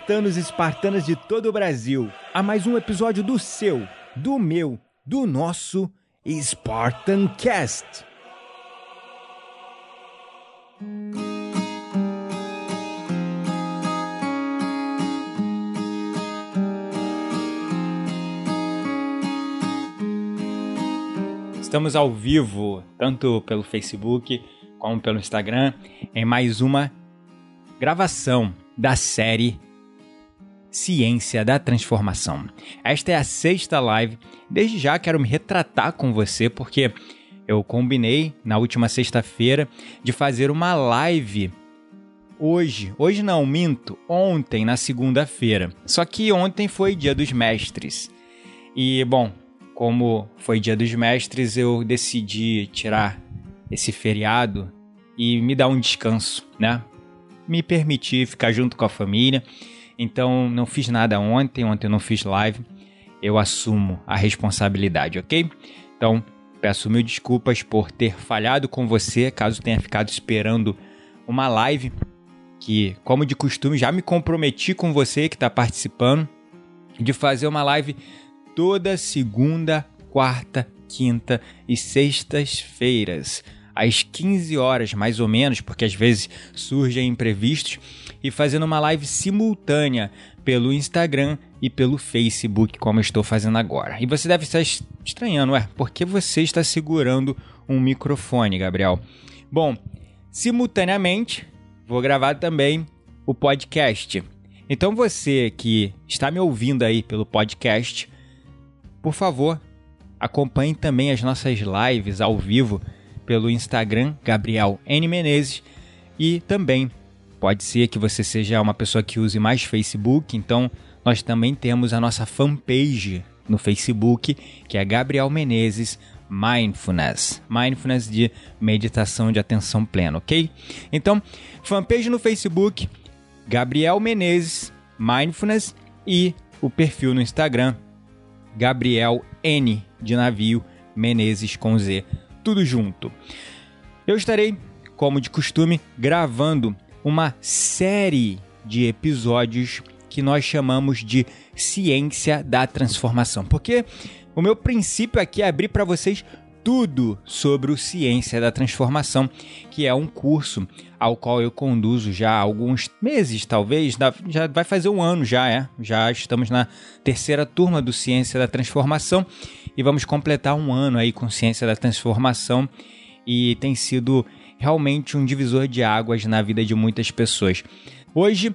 Espartanos e espartanas de todo o Brasil, a mais um episódio do seu, do meu, do nosso Spartan Cast. Estamos ao vivo, tanto pelo Facebook como pelo Instagram, em mais uma gravação da série Ciência da Transformação. Esta é a sexta live. Desde já quero me retratar com você, porque eu combinei na última sexta-feira de fazer uma live hoje. Hoje não, minto, ontem, na segunda-feira. Só que ontem foi Dia dos Mestres. E, bom, como foi Dia dos Mestres, eu decidi tirar esse feriado e me dar um descanso, né? Me permitir ficar junto com a família. Então, não fiz nada ontem, ontem eu não fiz live. Eu assumo a responsabilidade, ok? Então, peço mil desculpas por ter falhado com você, caso tenha ficado esperando uma live que, como de costume, já me comprometi com você que está participando de fazer uma live toda segunda, quarta, quinta e sextas-feiras, às 15 horas mais ou menos, porque às vezes surgem imprevistos, e fazendo uma live simultânea pelo Instagram e pelo Facebook, como estou fazendo agora. E você deve estar estranhando, ué, por que você está segurando um microfone, Gabriel? Bom, simultaneamente vou gravar também o podcast. Então você que está me ouvindo aí pelo podcast, por favor, acompanhe também as nossas lives ao vivo pelo Instagram Gabriel N. Menezes. E também pode ser que você seja uma pessoa que use mais Facebook, então nós também temos a nossa fanpage no Facebook, que é Gabriel Menezes Mindfulness. Mindfulness de meditação de atenção plena, ok? Então, fanpage no Facebook, Gabriel Menezes Mindfulness. E o perfil no Instagram, Gabriel N. de navio Menezes com Z, tudo junto. Eu estarei, como de costume, gravando uma série de episódios que nós chamamos de Ciência da Transformação, porque o meu princípio aqui é abrir para vocês tudo sobre o Ciência da Transformação, que é um curso ao qual eu conduzo já há alguns meses, talvez, já vai fazer um ano já, é. Já estamos na terceira turma do Ciência da Transformação e vamos completar um ano aí com Ciência da Transformação e tem sido realmente um divisor de águas na vida de muitas pessoas. Hoje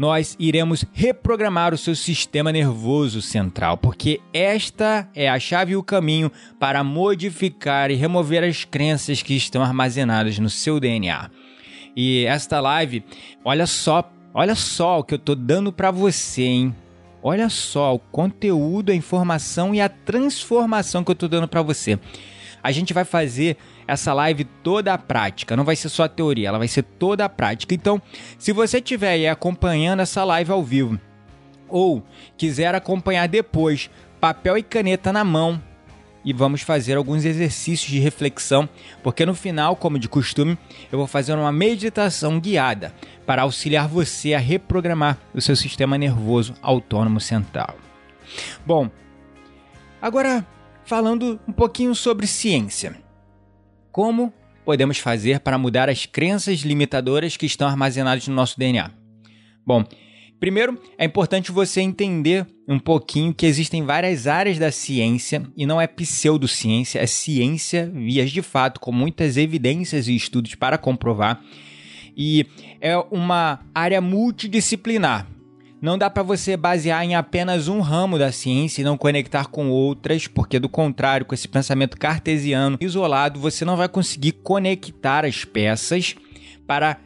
nós iremos reprogramar o seu sistema nervoso central, porque esta é a chave e o caminho para modificar e remover as crenças que estão armazenadas no seu DNA. E esta live, olha só, olha só o que eu tô dando para você, hein? Olha só o conteúdo, a informação e a transformação que eu tô dando para você. A gente vai fazer essa live toda a prática, não vai ser só a teoria, ela vai ser toda a prática. Então, se você estiver aí acompanhando essa live ao vivo ou quiser acompanhar depois, papel e caneta na mão, e vamos fazer alguns exercícios de reflexão, porque no final, como de costume, eu vou fazer uma meditação guiada para auxiliar você a reprogramar o seu sistema nervoso autônomo central. Bom, agora falando um pouquinho sobre ciência. Como podemos fazer para mudar as crenças limitadoras que estão armazenadas no nosso DNA? Bom, primeiro é importante você entender um pouquinho que existem várias áreas da ciência e não é pseudociência, é ciência, vias de fato, com muitas evidências e estudos para comprovar. E é uma área multidisciplinar. Não dá para você basear em apenas um ramo da ciência e não conectar com outras, porque do contrário, com esse pensamento cartesiano isolado, você não vai conseguir conectar as peças para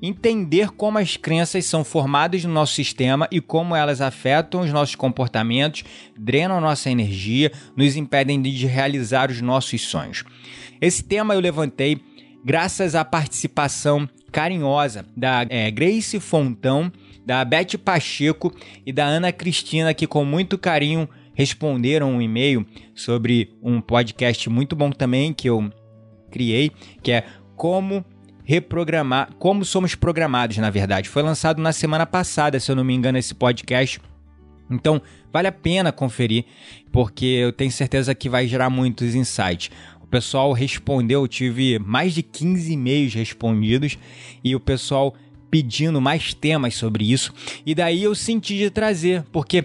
entender como as crenças são formadas no nosso sistema e como elas afetam os nossos comportamentos, drenam nossa energia, nos impedem de realizar os nossos sonhos. Esse tema eu levantei graças à participação carinhosa da é, Grace Fontão, da Beth Pacheco e da Ana Cristina, que com muito carinho responderam um e-mail sobre um podcast muito bom também que eu criei, que é Como reprogramar, como somos programados, na verdade. Foi lançado na semana passada, se eu não me engano, esse podcast. Então, vale a pena conferir, porque eu tenho certeza que vai gerar muitos insights. O pessoal respondeu, eu tive mais de 15 e-mails respondidos e o pessoal pedindo mais temas sobre isso. E daí eu senti de trazer, porque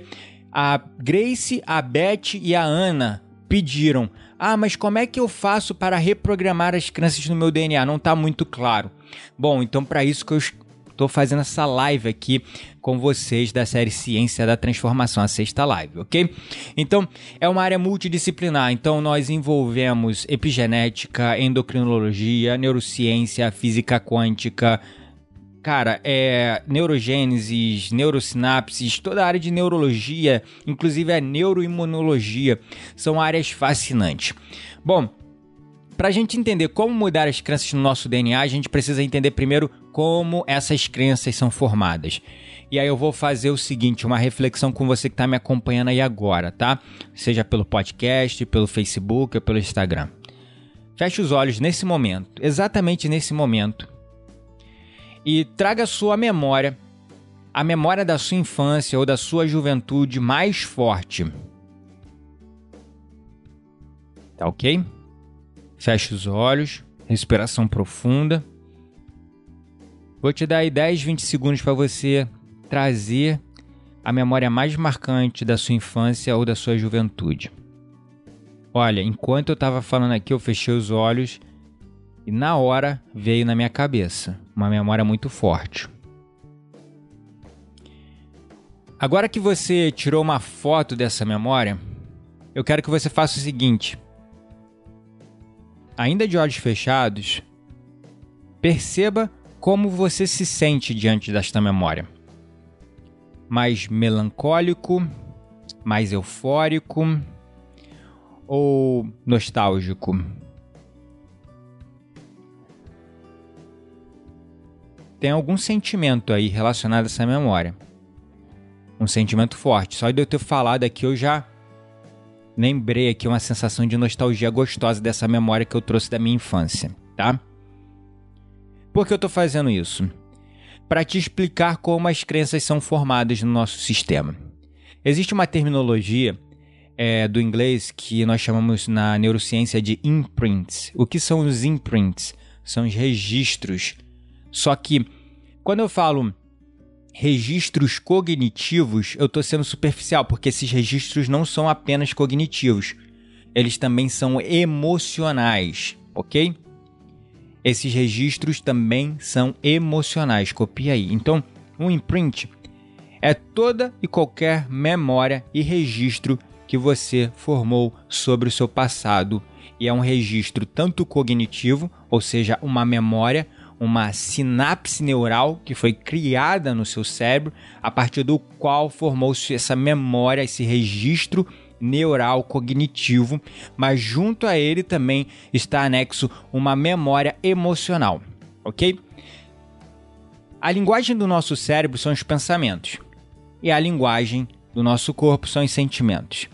a Grace, a Beth e a Ana pediram ah, mas como é que eu faço para reprogramar as crenças no meu DNA? Não está muito claro. Bom, então para isso que eu estou fazendo essa live aqui com vocês da série Ciência da Transformação, a sexta live, ok? Então, é uma área multidisciplinar. Então, nós envolvemos epigenética, endocrinologia, neurociência, física quântica, Cara, é neurogênesis, neurosinapses, toda a área de neurologia, inclusive a neuroimunologia, são áreas fascinantes. Bom, para a gente entender como mudar as crenças no nosso DNA, a gente precisa entender primeiro como essas crenças são formadas. E aí eu vou fazer o seguinte, uma reflexão com você que está me acompanhando aí agora, tá? Seja pelo podcast, pelo Facebook ou pelo Instagram. Feche os olhos nesse momento, exatamente nesse momento e traga sua memória, a memória da sua infância ou da sua juventude mais forte. Tá ok? Feche os olhos, respiração profunda. Vou te dar aí 10, 20 segundos para você trazer a memória mais marcante da sua infância ou da sua juventude. Olha, enquanto eu estava falando aqui, eu fechei os olhos e na hora veio na minha cabeça uma memória muito forte. Agora que você tirou uma foto dessa memória, eu quero que você faça o seguinte. Ainda de olhos fechados, perceba como você se sente diante desta memória. Mais melancólico, mais eufórico ou nostálgico? Tem algum sentimento aí relacionado a essa memória. Um sentimento forte. Só de eu ter falado aqui, eu já lembrei aqui uma sensação de nostalgia gostosa dessa memória que eu trouxe da minha infância, tá? Por que eu estou fazendo isso? Para te explicar como as crenças são formadas no nosso sistema. Existe uma terminologia é, do inglês que nós chamamos na neurociência de imprints. O que são os imprints? São os registros só que quando eu falo registros cognitivos, eu estou sendo superficial, porque esses registros não são apenas cognitivos, eles também são emocionais, ok? Esses registros também são emocionais, copia aí. Então, um imprint é toda e qualquer memória e registro que você formou sobre o seu passado. E é um registro tanto cognitivo, ou seja, uma memória, uma sinapse neural que foi criada no seu cérebro, a partir do qual formou-se essa memória, esse registro neural cognitivo, mas junto a ele também está anexo uma memória emocional, ok? A linguagem do nosso cérebro são os pensamentos e a linguagem do nosso corpo são os sentimentos.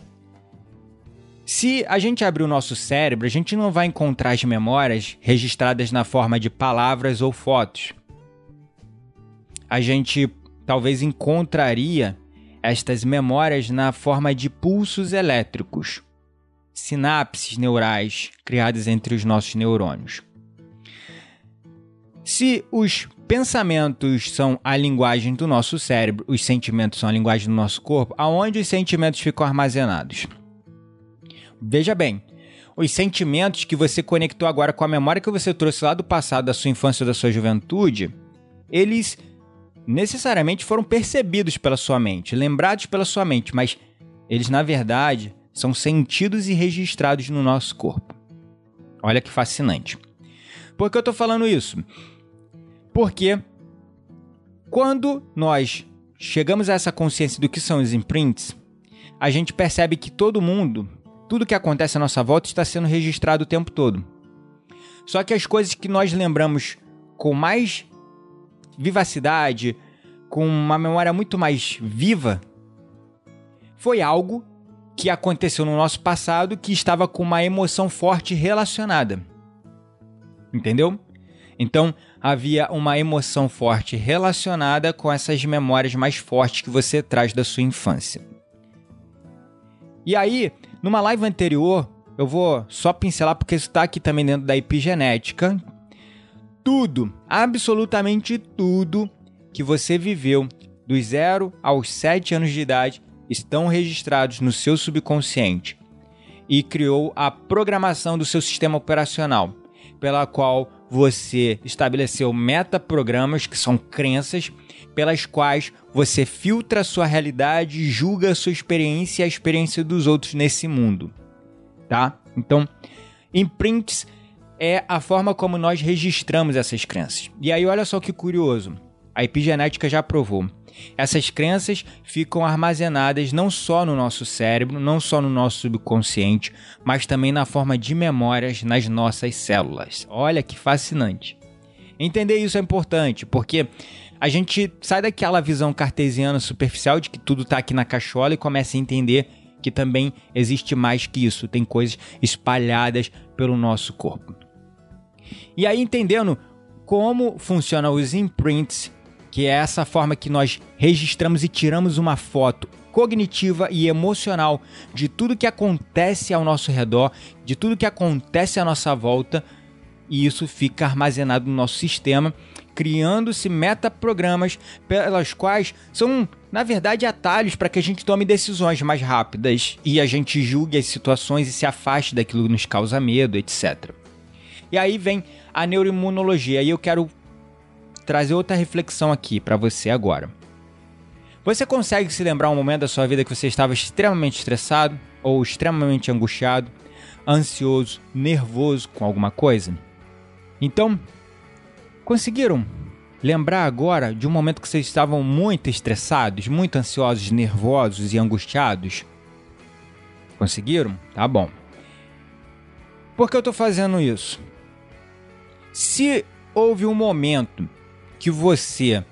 Se a gente abrir o nosso cérebro, a gente não vai encontrar as memórias registradas na forma de palavras ou fotos. A gente talvez encontraria estas memórias na forma de pulsos elétricos, sinapses neurais criadas entre os nossos neurônios. Se os pensamentos são a linguagem do nosso cérebro, os sentimentos são a linguagem do nosso corpo, aonde os sentimentos ficam armazenados? Veja bem, os sentimentos que você conectou agora com a memória que você trouxe lá do passado, da sua infância, da sua juventude, eles necessariamente foram percebidos pela sua mente, lembrados pela sua mente, mas eles na verdade são sentidos e registrados no nosso corpo. Olha que fascinante. Por que eu estou falando isso? Porque quando nós chegamos a essa consciência do que são os imprints, a gente percebe que todo mundo, tudo que acontece à nossa volta está sendo registrado o tempo todo. Só que as coisas que nós lembramos com mais vivacidade, com uma memória muito mais viva, foi algo que aconteceu no nosso passado que estava com uma emoção forte relacionada. Entendeu? Então, havia uma emoção forte relacionada com essas memórias mais fortes que você traz da sua infância. E aí, numa live anterior, eu vou só pincelar porque isso está aqui também dentro da epigenética. Tudo, absolutamente tudo que você viveu dos 0 aos 7 anos de idade estão registrados no seu subconsciente e criou a programação do seu sistema operacional, pela qual você estabeleceu metaprogramas, que são crenças, pelas quais você filtra a sua realidade julga a sua experiência e a experiência dos outros nesse mundo. Tá? Então, imprints é a forma como nós registramos essas crenças. E aí, olha só que curioso. A epigenética já provou. Essas crenças ficam armazenadas não só no nosso cérebro, não só no nosso subconsciente, mas também na forma de memórias nas nossas células. Olha que fascinante. Entender isso é importante, porque a gente sai daquela visão cartesiana superficial de que tudo está aqui na cachola e começa a entender que também existe mais que isso, tem coisas espalhadas pelo nosso corpo. E aí, entendendo como funcionam os imprints que é essa forma que nós registramos e tiramos uma foto cognitiva e emocional de tudo que acontece ao nosso redor, de tudo que acontece à nossa volta, e isso fica armazenado no nosso sistema, criando-se metaprogramas pelas quais são, na verdade, atalhos para que a gente tome decisões mais rápidas e a gente julgue as situações e se afaste daquilo que nos causa medo, etc. E aí vem a neuroimunologia, e eu quero trazer outra reflexão aqui para você agora. Você consegue se lembrar um momento da sua vida que você estava extremamente estressado ou extremamente angustiado, ansioso, nervoso com alguma coisa? Então, conseguiram lembrar agora de um momento que vocês estavam muito estressados, muito ansiosos, nervosos e angustiados? Conseguiram? Tá bom. Por que eu estou fazendo isso? Se houve um momento que você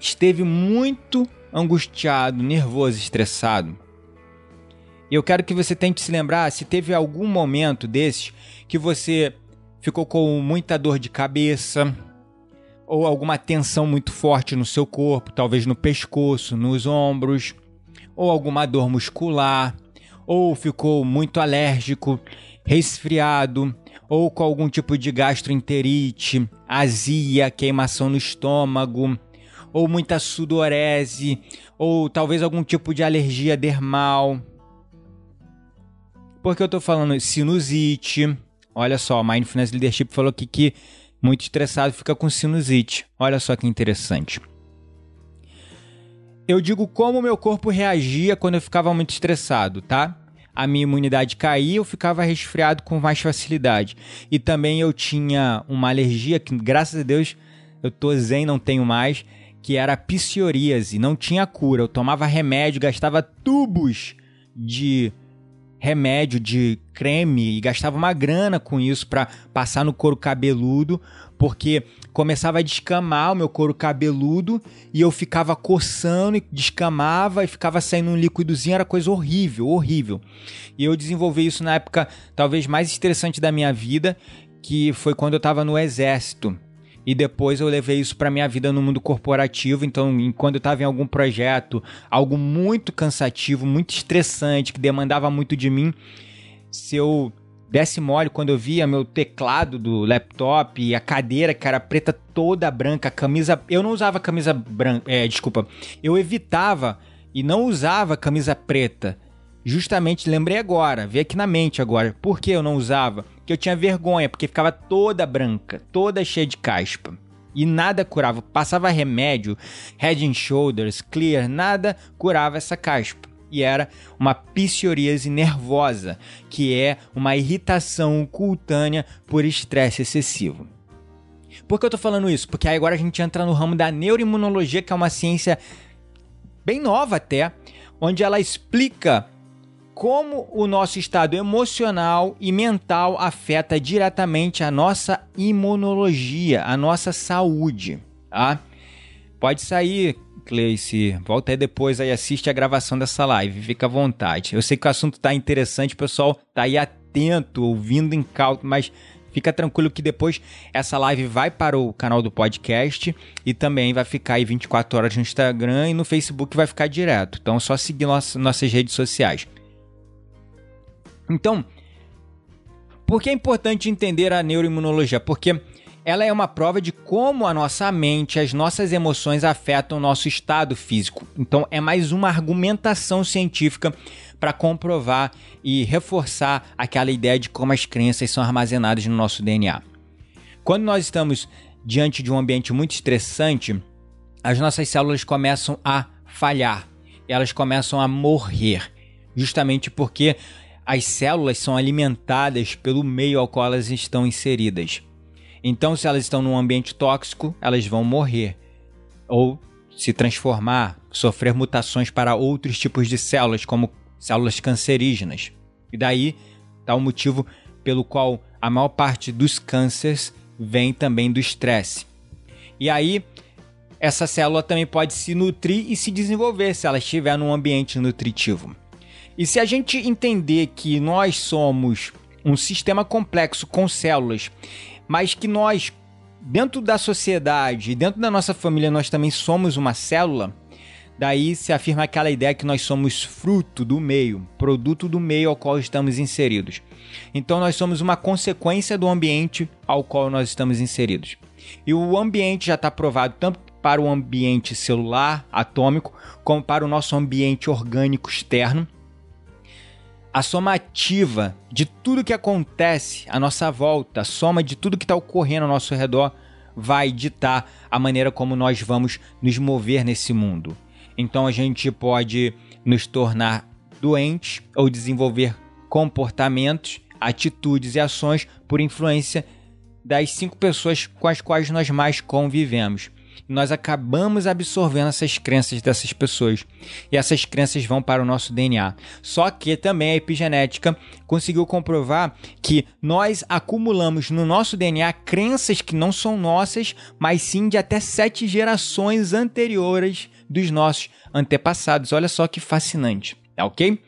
esteve muito angustiado, nervoso, estressado, eu quero que você tente se lembrar se teve algum momento desses que você ficou com muita dor de cabeça ou alguma tensão muito forte no seu corpo, talvez no pescoço, nos ombros, ou alguma dor muscular, ou ficou muito alérgico, resfriado, ou com algum tipo de gastroenterite, azia, queimação no estômago, ou muita sudorese, ou talvez algum tipo de alergia dermal. Por que eu tô falando sinusite? Olha só, Mindfulness Leadership falou aqui que muito estressado fica com sinusite. Olha só que interessante. Eu digo como meu corpo reagia quando eu ficava muito estressado, tá? A minha imunidade caía, eu ficava resfriado com mais facilidade. E também eu tinha uma alergia que, graças a Deus, eu tô zen, não tenho mais, que era psoríase, não tinha cura. Eu tomava remédio, gastava tubos de remédio de creme e gastava uma grana com isso para passar no couro cabeludo, porque começava a descamar o meu couro cabeludo e eu ficava coçando e descamava e ficava saindo um líquidozinho, era coisa horrível, horrível. E eu desenvolvi isso na época talvez mais estressante da minha vida, que foi quando eu estava no exército. E depois eu levei isso para minha vida no mundo corporativo. Então, quando eu estava em algum projeto, algo muito cansativo, muito estressante, que demandava muito de mim, se eu desse mole quando eu via meu teclado do laptop e a cadeira que era preta toda branca, camisa. Eu não usava camisa branca. É, desculpa. Eu evitava e não usava camisa preta. Justamente, lembrei agora, vi aqui na mente agora. Por que eu não usava? Que eu tinha vergonha, porque ficava toda branca, toda cheia de caspa. E nada curava. Passava remédio, Head and Shoulders, Clear, nada curava essa caspa. E era uma psoríase nervosa, que é uma irritação cutânea por estresse excessivo. Por que eu tô falando isso? Porque agora a gente entra no ramo da neuroimunologia, que é uma ciência bem nova até, onde ela explica como o nosso estado emocional e mental afeta diretamente a nossa imunologia, a nossa saúde, tá? Pode sair, Cleice, volta aí depois aí, assiste a gravação dessa live, fica à vontade. Eu sei que o assunto tá interessante, o pessoal tá aí atento, ouvindo em cálculo, mas Fica tranquilo que depois essa live vai para o canal do podcast e também vai ficar aí 24 horas no Instagram e no Facebook vai ficar direto. Então é só seguir nossas, nossas redes sociais. Então, por que é importante entender a neuroimunologia? Porque ela é uma prova de como a nossa mente, as nossas emoções afetam o nosso estado físico. Então, é mais uma argumentação científica para comprovar e reforçar aquela ideia de como as crenças são armazenadas no nosso DNA. Quando nós estamos diante de um ambiente muito estressante, as nossas células começam a falhar, elas começam a morrer, justamente porque as células são alimentadas pelo meio ao qual elas estão inseridas. Então, se elas estão num ambiente tóxico, elas vão morrer ou se transformar, sofrer mutações para outros tipos de células, como células cancerígenas. E daí está o motivo pelo qual a maior parte dos cânceres vem também do estresse. E aí, essa célula também pode se nutrir e se desenvolver se ela estiver num ambiente nutritivo. E se a gente entender que nós somos um sistema complexo com células, mas que nós, dentro da sociedade, dentro da nossa família, nós também somos uma célula, Daí se afirma aquela ideia que nós somos fruto do meio, produto do meio ao qual estamos inseridos. Então nós somos uma consequência do ambiente ao qual nós estamos inseridos. E o ambiente já está provado tanto para o ambiente celular, atômico, como para o nosso ambiente orgânico externo. A somativa de tudo que acontece à nossa volta, a soma de tudo que está ocorrendo ao nosso redor, vai ditar a maneira como nós vamos nos mover nesse mundo. Então a gente pode nos tornar doentes ou desenvolver comportamentos, atitudes e ações por influência das cinco pessoas com as quais nós mais convivemos. Nós acabamos absorvendo essas crenças dessas pessoas e essas crenças vão para o nosso DNA. Só que também a epigenética conseguiu comprovar que nós acumulamos no nosso DNA crenças que não são nossas, mas sim de até sete gerações anteriores dos nossos antepassados. Olha só que fascinante, tá ok?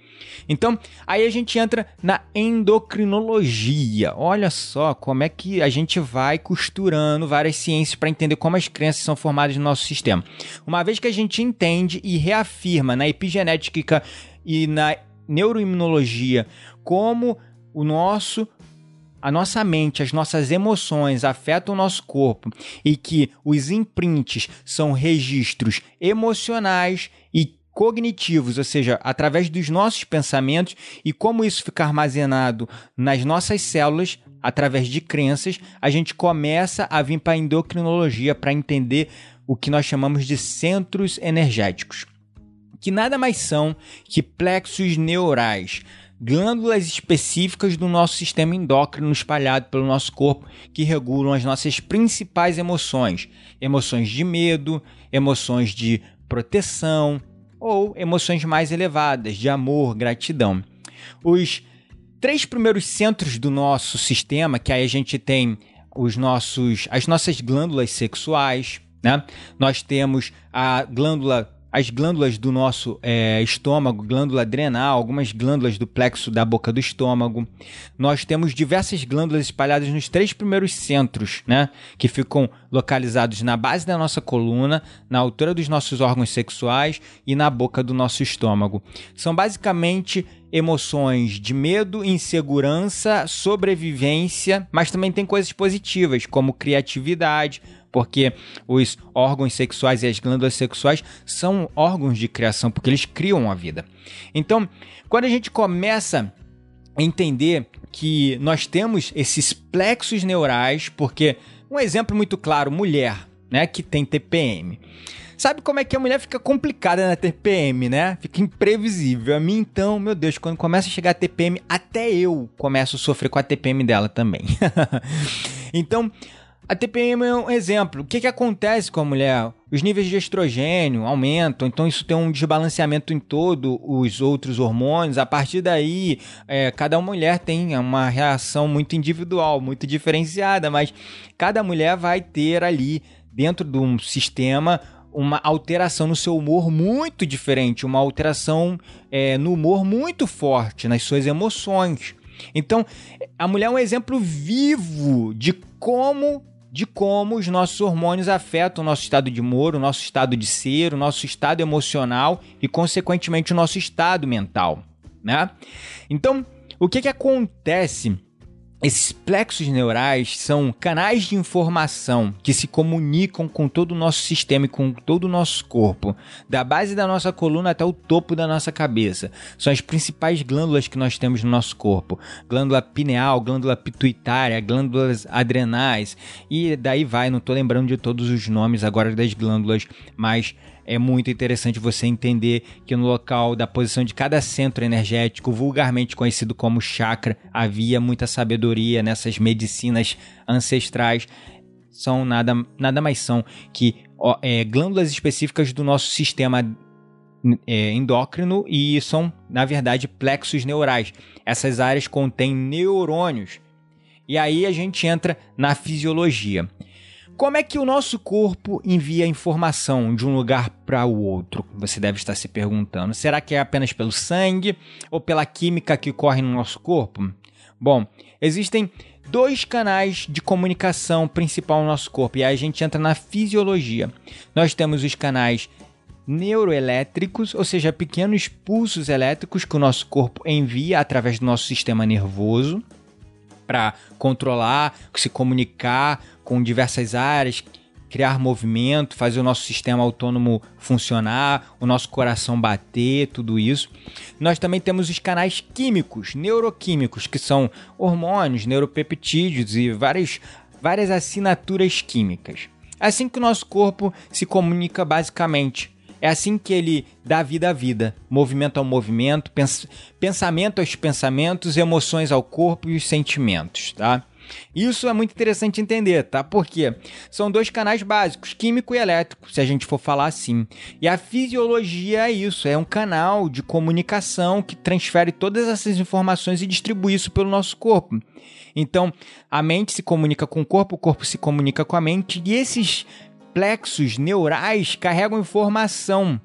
Então, aí a gente entra na endocrinologia. Olha só como é que a gente vai costurando várias ciências para entender como as crenças são formadas no nosso sistema. Uma vez que a gente entende e reafirma na epigenética e na neuroimunologia como o nosso a nossa mente, as nossas emoções afetam o nosso corpo e que os imprints são registros emocionais cognitivos, ou seja, através dos nossos pensamentos e como isso fica armazenado nas nossas células através de crenças, a gente começa a vir para a endocrinologia para entender o que nós chamamos de centros energéticos, que nada mais são que plexos neurais glândulas específicas do nosso sistema endócrino espalhado pelo nosso corpo que regulam as nossas principais emoções: emoções de medo, emoções de proteção ou emoções mais elevadas de amor, gratidão. Os três primeiros centros do nosso sistema, que aí a gente tem os nossos as nossas glândulas sexuais, né? Nós temos a glândula as glândulas do nosso é, estômago, glândula adrenal, algumas glândulas do plexo da boca do estômago. Nós temos diversas glândulas espalhadas nos três primeiros centros, né? Que ficam localizados na base da nossa coluna, na altura dos nossos órgãos sexuais e na boca do nosso estômago. São basicamente emoções de medo, insegurança, sobrevivência, mas também tem coisas positivas, como criatividade, porque os órgãos sexuais e as glândulas sexuais são órgãos de criação, porque eles criam a vida. Então, quando a gente começa a entender que nós temos esses plexos neurais, porque um exemplo muito claro, mulher. né, que tem TPM. Sabe como é que a mulher fica complicada na TPM, né? Fica imprevisível. A mim, então, meu Deus, quando começa a chegar a TPM, até eu começo a sofrer com a TPM dela também. então, a TPM é um exemplo. O que, que acontece com a mulher? Os níveis de estrogênio aumentam, então isso tem um desbalanceamento em todos os outros hormônios. A partir daí, é, cada mulher tem uma reação muito individual, muito diferenciada, mas cada mulher vai ter ali, dentro de um sistema, uma alteração no seu humor muito diferente, uma alteração é, no humor muito forte, nas suas emoções. Então, a mulher é um exemplo vivo de como de como os nossos hormônios afetam o nosso estado de humor, o nosso estado de ser, o nosso estado emocional e, consequentemente, o nosso estado mental, né? Então, o que que acontece esses plexos neurais são canais de informação que se comunicam com todo o nosso sistema e com todo o nosso corpo, da base da nossa coluna até o topo da nossa cabeça. São as principais glândulas que nós temos no nosso corpo: glândula pineal, glândula pituitária, glândulas adrenais, e daí vai. Não estou lembrando de todos os nomes agora das glândulas, mas é muito interessante você entender que no local da posição de cada centro energético, vulgarmente conhecido como chakra, havia muita sabedoria nessas medicinas ancestrais. São nada, nada mais são que ó, é, glândulas específicas do nosso sistema é, endócrino e são, na verdade, plexos neurais. Essas áreas contêm neurônios. E aí a gente entra na fisiologia. Como é que o nosso corpo envia informação de um lugar para o outro? Você deve estar se perguntando. Será que é apenas pelo sangue ou pela química que corre no nosso corpo? Bom, existem dois canais de comunicação principal no nosso corpo e aí a gente entra na fisiologia. Nós temos os canais neuroelétricos, ou seja, pequenos pulsos elétricos que o nosso corpo envia através do nosso sistema nervoso para controlar, se comunicar com diversas áreas, criar movimento, fazer o nosso sistema autônomo funcionar, o nosso coração bater, tudo isso. Nós também temos os canais químicos, neuroquímicos, que são hormônios, neuropeptídeos e várias, várias assinaturas químicas. Assim que o nosso corpo se comunica basicamente. É assim que ele dá vida à vida, movimento ao movimento, pens pensamento aos pensamentos, emoções ao corpo e os sentimentos, tá? Isso é muito interessante entender, tá? Porque são dois canais básicos, químico e elétrico, se a gente for falar assim. E a fisiologia é isso, é um canal de comunicação que transfere todas essas informações e distribui isso pelo nosso corpo. Então, a mente se comunica com o corpo, o corpo se comunica com a mente, e esses plexos neurais carregam informação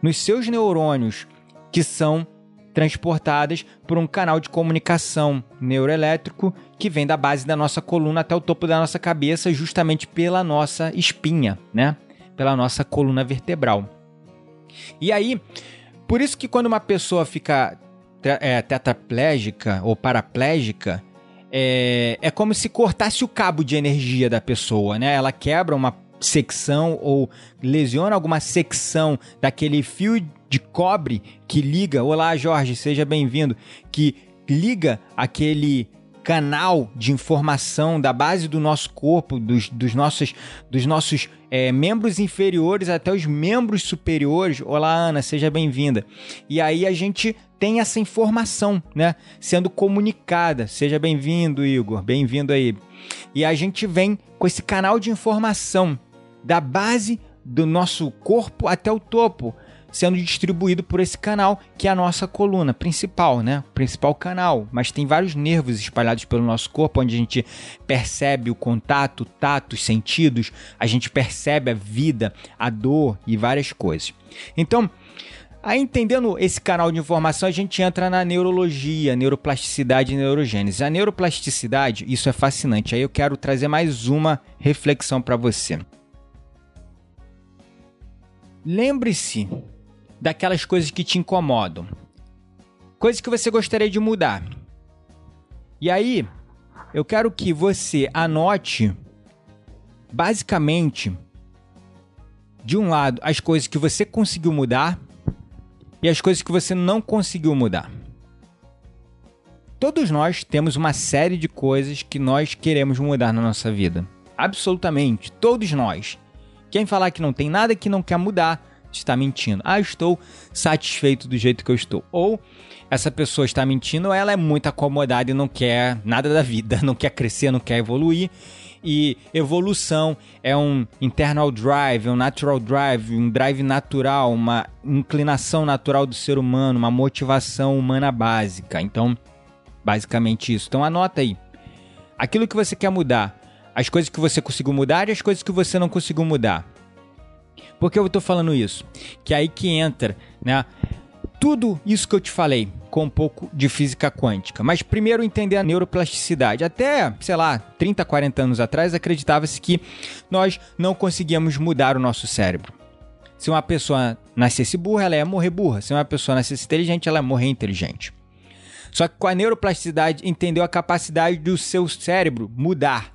nos seus neurônios, que são transportadas por um canal de comunicação neuroelétrico que vem da base da nossa coluna até o topo da nossa cabeça, justamente pela nossa espinha, né? Pela nossa coluna vertebral. E aí, por isso que quando uma pessoa fica é, tetraplégica ou paraplégica, é, é como se cortasse o cabo de energia da pessoa, né? Ela quebra uma secção ou lesiona alguma secção daquele fio de cobre que liga. Olá, Jorge, seja bem-vindo. Que liga aquele canal de informação da base do nosso corpo, dos, dos nossos, dos nossos é, membros inferiores até os membros superiores. Olá, Ana, seja bem-vinda. E aí a gente tem essa informação, né, sendo comunicada. Seja bem-vindo, Igor, bem-vindo aí. E a gente vem com esse canal de informação da base do nosso corpo até o topo sendo distribuído por esse canal, que é a nossa coluna principal, né? Principal canal. Mas tem vários nervos espalhados pelo nosso corpo, onde a gente percebe o contato, o tato, os sentidos, a gente percebe a vida, a dor e várias coisas. Então, Aí, entendendo esse canal de informação, a gente entra na neurologia, neuroplasticidade e neurogênese. A neuroplasticidade, isso é fascinante. Aí eu quero trazer mais uma reflexão para você. Lembre-se daquelas coisas que te incomodam. Coisas que você gostaria de mudar. E aí, eu quero que você anote basicamente de um lado as coisas que você conseguiu mudar e as coisas que você não conseguiu mudar. Todos nós temos uma série de coisas que nós queremos mudar na nossa vida. Absolutamente. Todos nós. Quem falar que não tem nada que não quer mudar, está mentindo. Ah, estou satisfeito do jeito que eu estou. Ou essa pessoa está mentindo, ou ela é muito acomodada e não quer nada da vida, não quer crescer, não quer evoluir. E evolução é um internal drive, um natural drive, um drive natural, uma inclinação natural do ser humano, uma motivação humana básica. Então, basicamente isso. Então anota aí. Aquilo que você quer mudar, as coisas que você conseguiu mudar e as coisas que você não conseguiu mudar. Por que eu estou falando isso? Que é aí que entra, né? Tudo isso que eu te falei com um pouco de física quântica. Mas primeiro entender a neuroplasticidade. Até, sei lá, 30, 40 anos atrás acreditava-se que nós não conseguíamos mudar o nosso cérebro. Se uma pessoa nascesse burra, ela ia morrer burra. Se uma pessoa nascesse inteligente, ela ia morrer inteligente. Só que com a neuroplasticidade entendeu a capacidade do seu cérebro mudar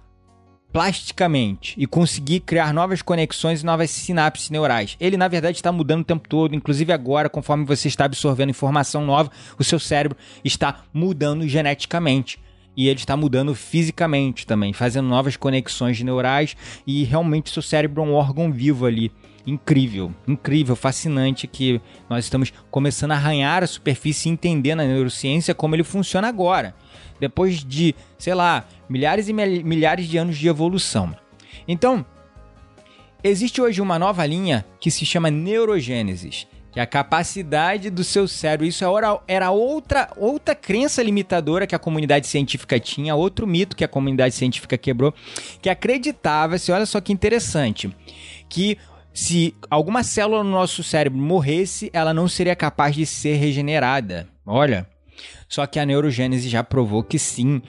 plasticamente e conseguir criar novas conexões e novas sinapses neurais. Ele, na verdade, está mudando o tempo todo, inclusive agora, conforme você está absorvendo informação nova, o seu cérebro está mudando geneticamente. E ele está mudando fisicamente também, fazendo novas conexões neurais e realmente seu cérebro é um órgão vivo ali incrível, incrível, fascinante que nós estamos começando a arranhar a superfície e entender na neurociência como ele funciona agora, depois de, sei lá, milhares e milhares de anos de evolução. Então, existe hoje uma nova linha que se chama neurogênesis, que é a capacidade do seu cérebro. Isso era outra, outra crença limitadora que a comunidade científica tinha, outro mito que a comunidade científica quebrou, que acreditava-se, olha só que interessante, que se alguma célula no nosso cérebro morresse, ela não seria capaz de ser regenerada. Olha. Só que a neurogênese já provou que sim,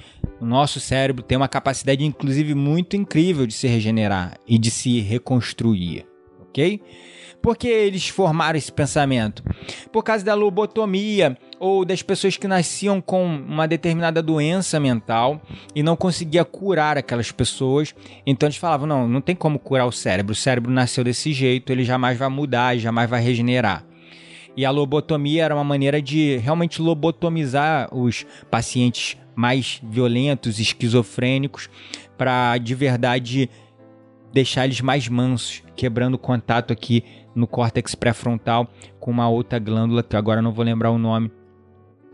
o nosso cérebro tem uma capacidade, inclusive, muito incrível de se regenerar e de se reconstruir. Ok? Por que eles formaram esse pensamento? Por causa da lobotomia ou das pessoas que nasciam com uma determinada doença mental e não conseguia curar aquelas pessoas. Então eles falavam: não, não tem como curar o cérebro. O cérebro nasceu desse jeito, ele jamais vai mudar, jamais vai regenerar. E a lobotomia era uma maneira de realmente lobotomizar os pacientes mais violentos, esquizofrênicos, para de verdade deixar eles mais mansos, quebrando o contato aqui no córtex pré-frontal com uma outra glândula que agora não vou lembrar o nome.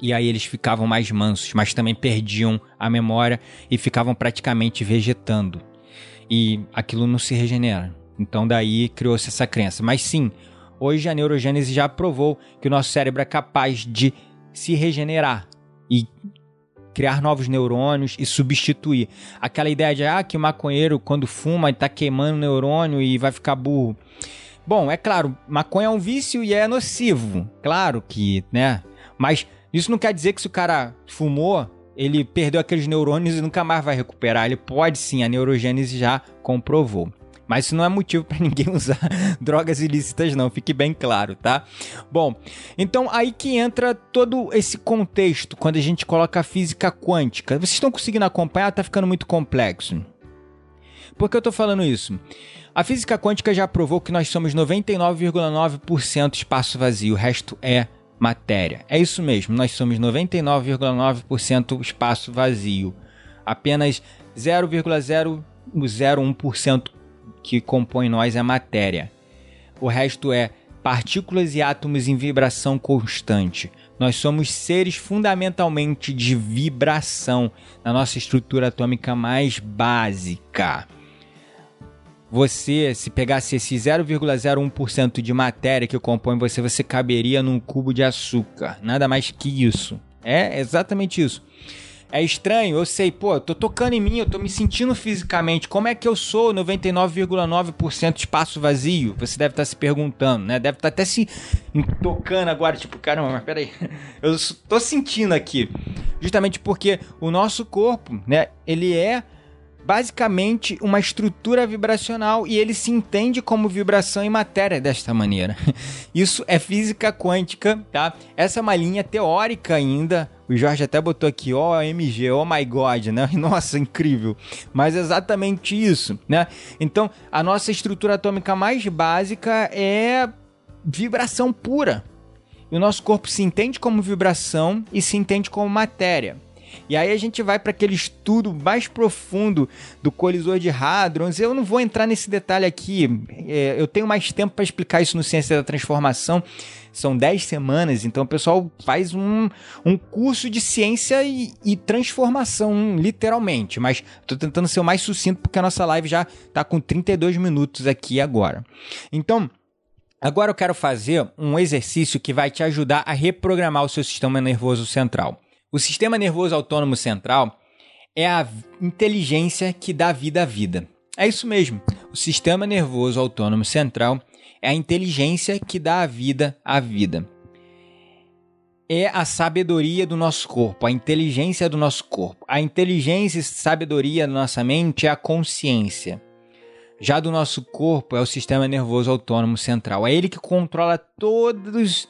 E aí eles ficavam mais mansos, mas também perdiam a memória e ficavam praticamente vegetando. E aquilo não se regenera. Então daí criou-se essa crença. Mas sim, hoje a neurogênese já provou que o nosso cérebro é capaz de se regenerar e criar novos neurônios e substituir. Aquela ideia de ah, que o maconheiro quando fuma está queimando o neurônio e vai ficar burro. Bom, é claro, maconha é um vício e é nocivo. Claro que, né? Mas isso não quer dizer que se o cara fumou, ele perdeu aqueles neurônios e nunca mais vai recuperar. Ele pode sim, a neurogênese já comprovou. Mas isso não é motivo para ninguém usar drogas ilícitas, não, fique bem claro, tá? Bom, então aí que entra todo esse contexto quando a gente coloca a física quântica. Vocês estão conseguindo acompanhar? Tá ficando muito complexo. Por que eu tô falando isso? A física quântica já provou que nós somos 99,9% espaço vazio, o resto é matéria. É isso mesmo, nós somos 99,9% espaço vazio. Apenas 0,001% que compõe nós é matéria. O resto é partículas e átomos em vibração constante. Nós somos seres fundamentalmente de vibração na nossa estrutura atômica mais básica você, se pegasse esse 0,01% de matéria que compõe você, você caberia num cubo de açúcar. Nada mais que isso. É exatamente isso. É estranho, eu sei, pô, tô tocando em mim, eu tô me sentindo fisicamente. Como é que eu sou 99,9% espaço vazio? Você deve estar tá se perguntando, né? Deve estar tá até se tocando agora, tipo, caramba, mas peraí. Eu tô sentindo aqui. Justamente porque o nosso corpo, né, ele é basicamente uma estrutura vibracional e ele se entende como vibração em matéria desta maneira. Isso é física quântica, tá? Essa é uma linha teórica ainda. O Jorge até botou aqui, OMG, oh my god, né? Nossa, incrível. Mas é exatamente isso, né? Então, a nossa estrutura atômica mais básica é vibração pura. E o nosso corpo se entende como vibração e se entende como matéria. E aí a gente vai para aquele estudo mais profundo do colisor de hadrons. Eu não vou entrar nesse detalhe aqui. É, eu tenho mais tempo para explicar isso no Ciência da Transformação. São 10 semanas, então o pessoal faz um, um curso de ciência e, e transformação, literalmente. Mas estou tentando ser o mais sucinto porque a nossa live já está com 32 minutos aqui agora. Então, Agora eu quero fazer um exercício que vai te ajudar a reprogramar o seu sistema nervoso central. O sistema nervoso autônomo central é a inteligência que dá vida à vida. É isso mesmo. O sistema nervoso autônomo central é a inteligência que dá a vida à vida. É a sabedoria do nosso corpo, a inteligência do nosso corpo. A inteligência e sabedoria da nossa mente é a consciência. Já do nosso corpo é o sistema nervoso autônomo central. É ele que controla todos,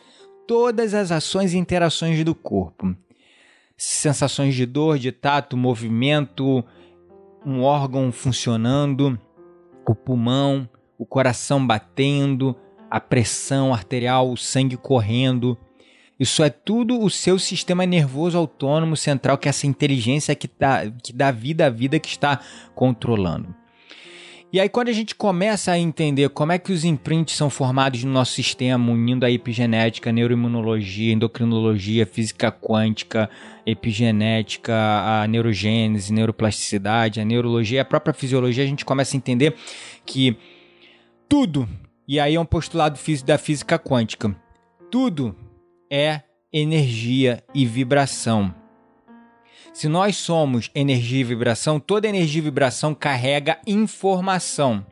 todas as ações e interações do corpo. Sensações de dor, de tato, movimento, um órgão funcionando, o pulmão, o coração batendo, a pressão arterial, o sangue correndo. Isso é tudo o seu sistema nervoso autônomo central, que é essa inteligência que dá, que dá vida à vida que está controlando. E aí, quando a gente começa a entender como é que os imprints são formados no nosso sistema, unindo a epigenética, neuroimunologia, endocrinologia, física quântica, epigenética, a neurogênese, neuroplasticidade, a neurologia, a própria fisiologia, a gente começa a entender que tudo, e aí é um postulado da física quântica, tudo é energia e vibração. Se nós somos energia e vibração, toda energia e vibração carrega informação.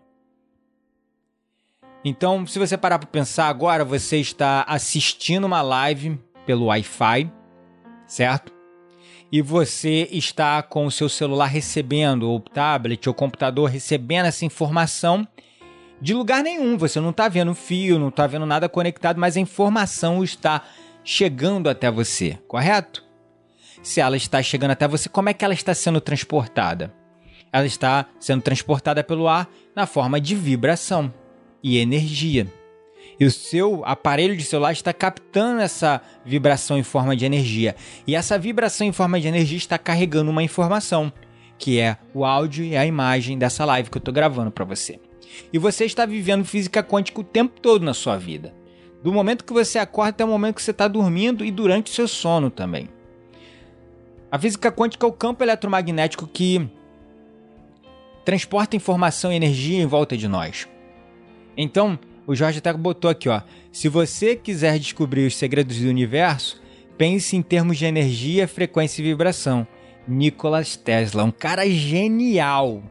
Então, se você parar para pensar agora, você está assistindo uma live pelo Wi-Fi, certo? E você está com o seu celular recebendo, ou tablet, ou computador recebendo essa informação de lugar nenhum. Você não está vendo fio, não está vendo nada conectado, mas a informação está chegando até você, correto? Se ela está chegando até você, como é que ela está sendo transportada? Ela está sendo transportada pelo ar na forma de vibração e energia. E o seu aparelho de celular está captando essa vibração em forma de energia. E essa vibração em forma de energia está carregando uma informação, que é o áudio e a imagem dessa live que eu estou gravando para você. E você está vivendo física quântica o tempo todo na sua vida. Do momento que você acorda até o momento que você está dormindo e durante o seu sono também. A física quântica é o campo eletromagnético que transporta informação e energia em volta de nós. Então, o Jorge até botou aqui, ó. Se você quiser descobrir os segredos do universo, pense em termos de energia, frequência e vibração. Nikola Tesla, um cara genial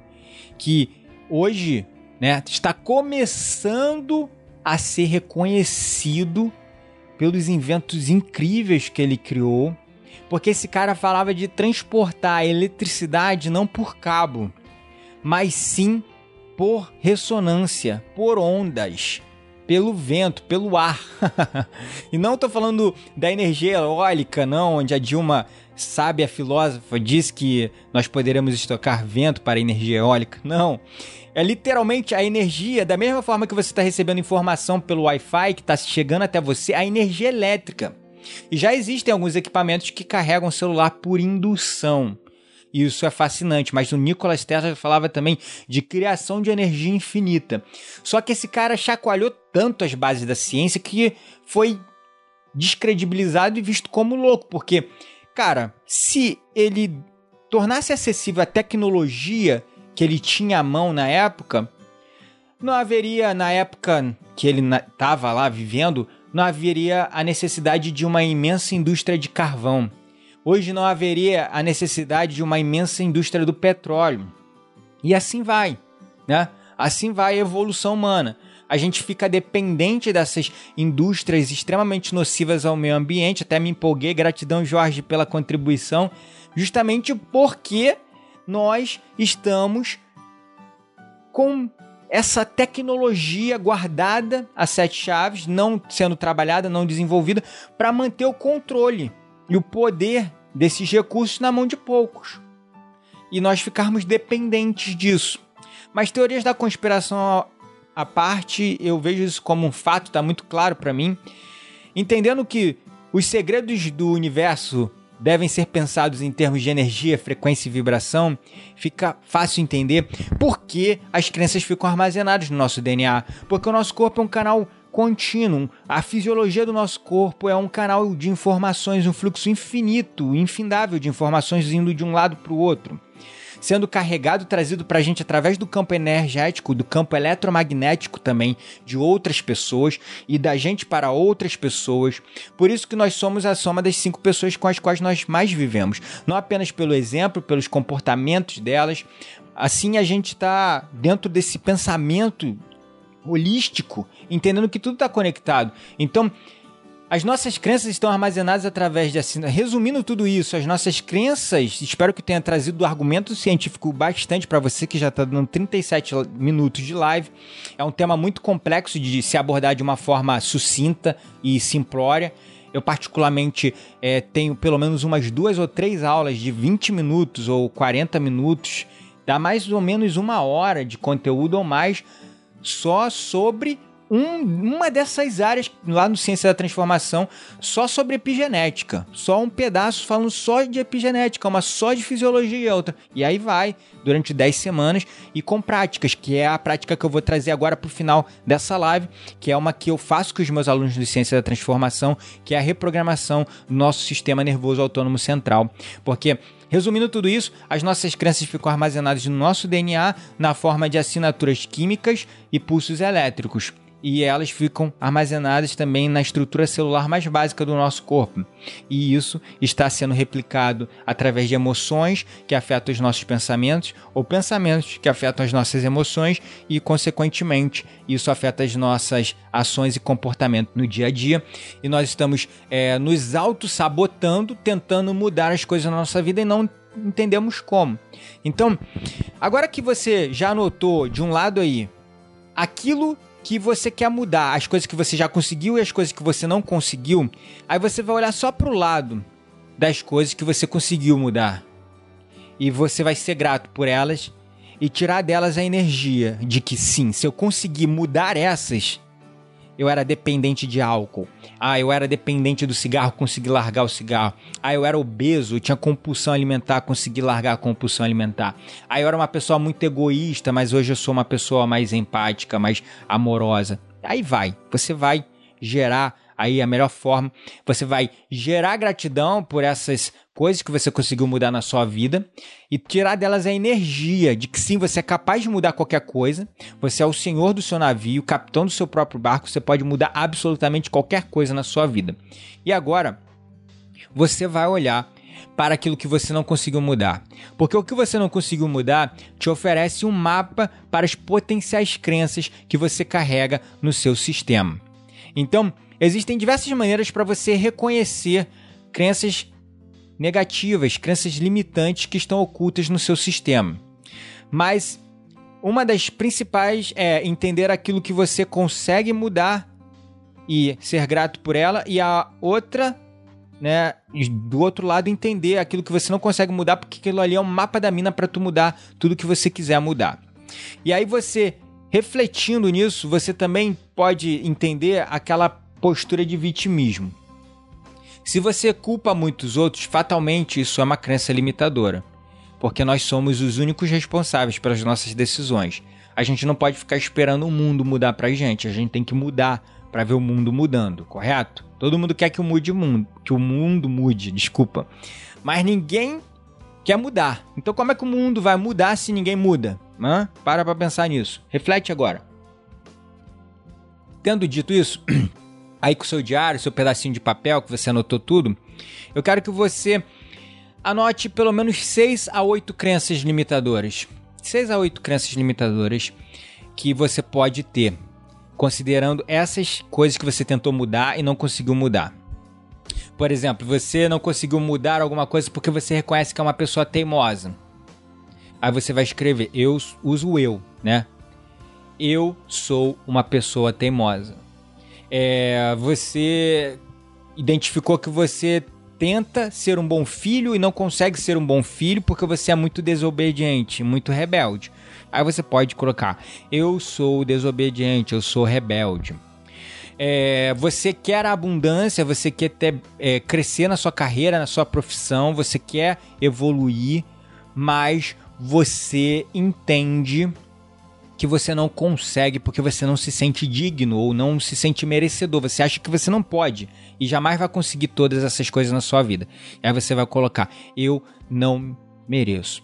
que hoje, né, está começando a ser reconhecido pelos inventos incríveis que ele criou porque esse cara falava de transportar eletricidade não por cabo, mas sim por ressonância, por ondas, pelo vento, pelo ar. e não estou falando da energia eólica, não, onde a Dilma, sábia filósofa, disse que nós poderemos estocar vento para energia eólica. Não. É literalmente a energia, da mesma forma que você está recebendo informação pelo Wi-Fi que está chegando até você, a energia elétrica. E já existem alguns equipamentos que carregam o celular por indução. Isso é fascinante, mas o Nikola Tesla falava também de criação de energia infinita. Só que esse cara chacoalhou tanto as bases da ciência que foi descredibilizado e visto como louco, porque, cara, se ele tornasse acessível a tecnologia que ele tinha à mão na época, não haveria, na época que ele estava lá vivendo, não haveria a necessidade de uma imensa indústria de carvão. Hoje não haveria a necessidade de uma imensa indústria do petróleo. E assim vai, né? Assim vai a evolução humana. A gente fica dependente dessas indústrias extremamente nocivas ao meio ambiente. Até me empolguei, gratidão Jorge pela contribuição, justamente porque nós estamos com essa tecnologia guardada a sete chaves, não sendo trabalhada, não desenvolvida, para manter o controle e o poder desses recursos na mão de poucos. E nós ficarmos dependentes disso. Mas teorias da conspiração à parte, eu vejo isso como um fato, está muito claro para mim. Entendendo que os segredos do universo devem ser pensados em termos de energia, frequência e vibração, fica fácil entender por que as crenças ficam armazenadas no nosso DNA. Porque o nosso corpo é um canal contínuo. A fisiologia do nosso corpo é um canal de informações, um fluxo infinito, infindável de informações indo de um lado para o outro sendo carregado, trazido para a gente através do campo energético, do campo eletromagnético também, de outras pessoas e da gente para outras pessoas. Por isso que nós somos a soma das cinco pessoas com as quais nós mais vivemos. Não apenas pelo exemplo, pelos comportamentos delas. Assim a gente está dentro desse pensamento holístico, entendendo que tudo está conectado. Então, as nossas crenças estão armazenadas através de assim. Resumindo tudo isso, as nossas crenças, espero que tenha trazido argumento científico bastante para você que já está dando 37 minutos de live. É um tema muito complexo de se abordar de uma forma sucinta e simplória. Eu, particularmente, é, tenho pelo menos umas duas ou três aulas de 20 minutos ou 40 minutos, dá mais ou menos uma hora de conteúdo ou mais só sobre um, uma dessas áreas lá no Ciência da Transformação só sobre epigenética. Só um pedaço falando só de epigenética, uma só de fisiologia e outra. E aí vai, durante 10 semanas, e com práticas, que é a prática que eu vou trazer agora para o final dessa live, que é uma que eu faço com os meus alunos de Ciência da Transformação, que é a reprogramação do nosso sistema nervoso autônomo central. Porque Resumindo tudo isso, as nossas crenças ficam armazenadas no nosso DNA na forma de assinaturas químicas e pulsos elétricos e elas ficam armazenadas também na estrutura celular mais básica do nosso corpo. E isso está sendo replicado através de emoções que afetam os nossos pensamentos, ou pensamentos que afetam as nossas emoções, e, consequentemente, isso afeta as nossas ações e comportamento no dia a dia. E nós estamos é, nos auto-sabotando, tentando mudar as coisas na nossa vida e não entendemos como. Então, agora que você já notou de um lado aí aquilo que você quer mudar, as coisas que você já conseguiu e as coisas que você não conseguiu, aí você vai olhar só pro lado das coisas que você conseguiu mudar. E você vai ser grato por elas e tirar delas a energia de que sim, se eu conseguir mudar essas, eu era dependente de álcool. Ah, eu era dependente do cigarro, consegui largar o cigarro. Ah, eu era obeso, tinha compulsão alimentar, consegui largar a compulsão alimentar. Ah, eu era uma pessoa muito egoísta, mas hoje eu sou uma pessoa mais empática, mais amorosa. Aí vai, você vai gerar aí a melhor forma. Você vai gerar gratidão por essas coisas que você conseguiu mudar na sua vida e tirar delas a energia de que sim, você é capaz de mudar qualquer coisa. Você é o senhor do seu navio, capitão do seu próprio barco, você pode mudar absolutamente qualquer coisa na sua vida. E agora, você vai olhar para aquilo que você não conseguiu mudar. Porque o que você não conseguiu mudar te oferece um mapa para as potenciais crenças que você carrega no seu sistema. Então, Existem diversas maneiras para você reconhecer crenças negativas, crenças limitantes que estão ocultas no seu sistema. Mas uma das principais é entender aquilo que você consegue mudar e ser grato por ela, e a outra, né, do outro lado entender aquilo que você não consegue mudar, porque aquilo ali é um mapa da mina para tu mudar tudo que você quiser mudar. E aí você refletindo nisso, você também pode entender aquela postura de vitimismo. Se você culpa muitos outros, fatalmente isso é uma crença limitadora, porque nós somos os únicos responsáveis pelas nossas decisões. A gente não pode ficar esperando o mundo mudar pra gente, a gente tem que mudar para ver o mundo mudando, correto? Todo mundo quer que o mude mundo, que o mundo mude, desculpa. Mas ninguém quer mudar. Então como é que o mundo vai mudar se ninguém muda? Hã? Para pra pensar nisso. Reflete agora. Tendo dito isso, aí com o seu diário, seu pedacinho de papel que você anotou tudo, eu quero que você anote pelo menos 6 a 8 crenças limitadoras. 6 a 8 crenças limitadoras que você pode ter, considerando essas coisas que você tentou mudar e não conseguiu mudar. Por exemplo, você não conseguiu mudar alguma coisa porque você reconhece que é uma pessoa teimosa. Aí você vai escrever, eu uso eu, né? Eu sou uma pessoa teimosa é, você identificou que você tenta ser um bom filho e não consegue ser um bom filho porque você é muito desobediente, muito rebelde. Aí você pode colocar: Eu sou desobediente, eu sou rebelde. É, você quer a abundância, você quer ter, é, crescer na sua carreira, na sua profissão, você quer evoluir, mas você entende que você não consegue porque você não se sente digno ou não se sente merecedor. Você acha que você não pode e jamais vai conseguir todas essas coisas na sua vida. Aí você vai colocar: eu não mereço.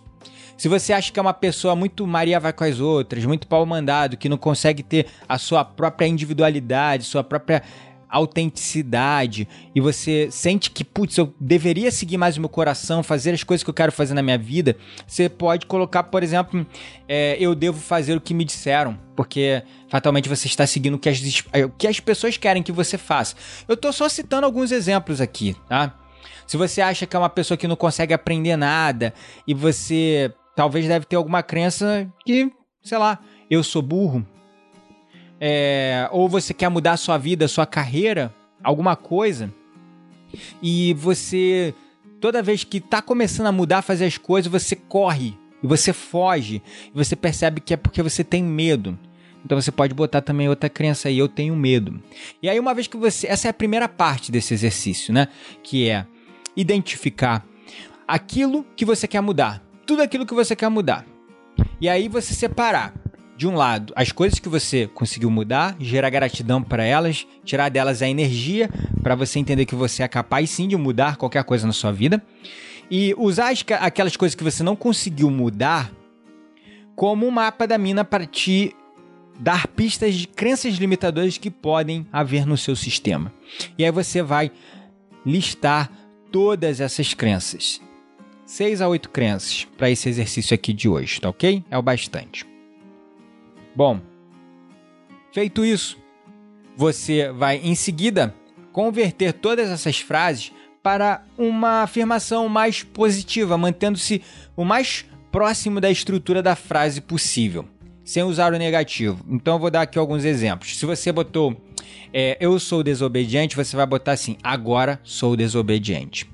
Se você acha que é uma pessoa muito Maria vai com as outras, muito pau mandado, que não consegue ter a sua própria individualidade, sua própria autenticidade e você sente que, putz, eu deveria seguir mais o meu coração, fazer as coisas que eu quero fazer na minha vida, você pode colocar, por exemplo, é, eu devo fazer o que me disseram, porque fatalmente você está seguindo o que as, o que as pessoas querem que você faça. Eu estou só citando alguns exemplos aqui, tá? Se você acha que é uma pessoa que não consegue aprender nada e você talvez deve ter alguma crença que, sei lá, eu sou burro, é, ou você quer mudar a sua vida, a sua carreira, alguma coisa, e você, toda vez que está começando a mudar, fazer as coisas, você corre, e você foge, e você percebe que é porque você tem medo. Então você pode botar também outra crença aí, eu tenho medo. E aí, uma vez que você. Essa é a primeira parte desse exercício, né? Que é identificar aquilo que você quer mudar. Tudo aquilo que você quer mudar. E aí você separar de um lado, as coisas que você conseguiu mudar, gerar gratidão para elas, tirar delas a energia para você entender que você é capaz sim de mudar qualquer coisa na sua vida e usar as, aquelas coisas que você não conseguiu mudar como um mapa da mina para te dar pistas de crenças limitadoras que podem haver no seu sistema. E aí você vai listar todas essas crenças. Seis a oito crenças para esse exercício aqui de hoje, tá ok? É o bastante. Bom, feito isso, você vai em seguida converter todas essas frases para uma afirmação mais positiva, mantendo-se o mais próximo da estrutura da frase possível, sem usar o negativo. Então eu vou dar aqui alguns exemplos. Se você botou é, eu sou desobediente, você vai botar assim: agora sou desobediente.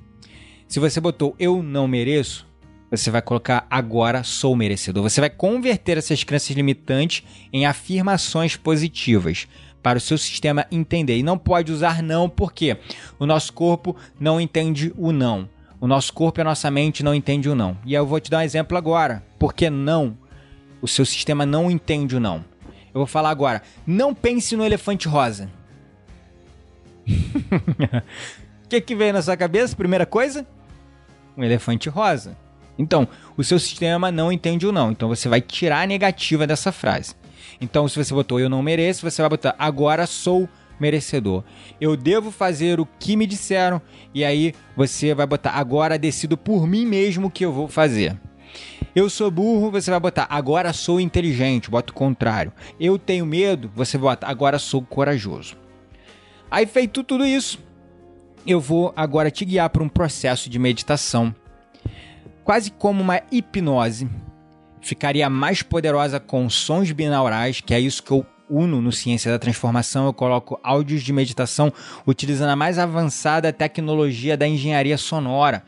Se você botou eu não mereço, você vai colocar agora sou merecedor. Você vai converter essas crenças limitantes em afirmações positivas para o seu sistema entender. E não pode usar não porque o nosso corpo não entende o não. O nosso corpo e a nossa mente não entende o não. E eu vou te dar um exemplo agora. Porque não? O seu sistema não entende o não. Eu vou falar agora. Não pense no elefante rosa. O que, que veio na sua cabeça? Primeira coisa? Um elefante rosa. Então, o seu sistema não entende o não. Então, você vai tirar a negativa dessa frase. Então, se você botou eu não mereço, você vai botar agora sou merecedor. Eu devo fazer o que me disseram. E aí, você vai botar agora decido por mim mesmo o que eu vou fazer. Eu sou burro, você vai botar agora sou inteligente, bota o contrário. Eu tenho medo, você bota agora sou corajoso. Aí feito tudo isso, eu vou agora te guiar para um processo de meditação quase como uma hipnose. Ficaria mais poderosa com sons binaurais, que é isso que eu uno no Ciência da Transformação. Eu coloco áudios de meditação utilizando a mais avançada tecnologia da engenharia sonora,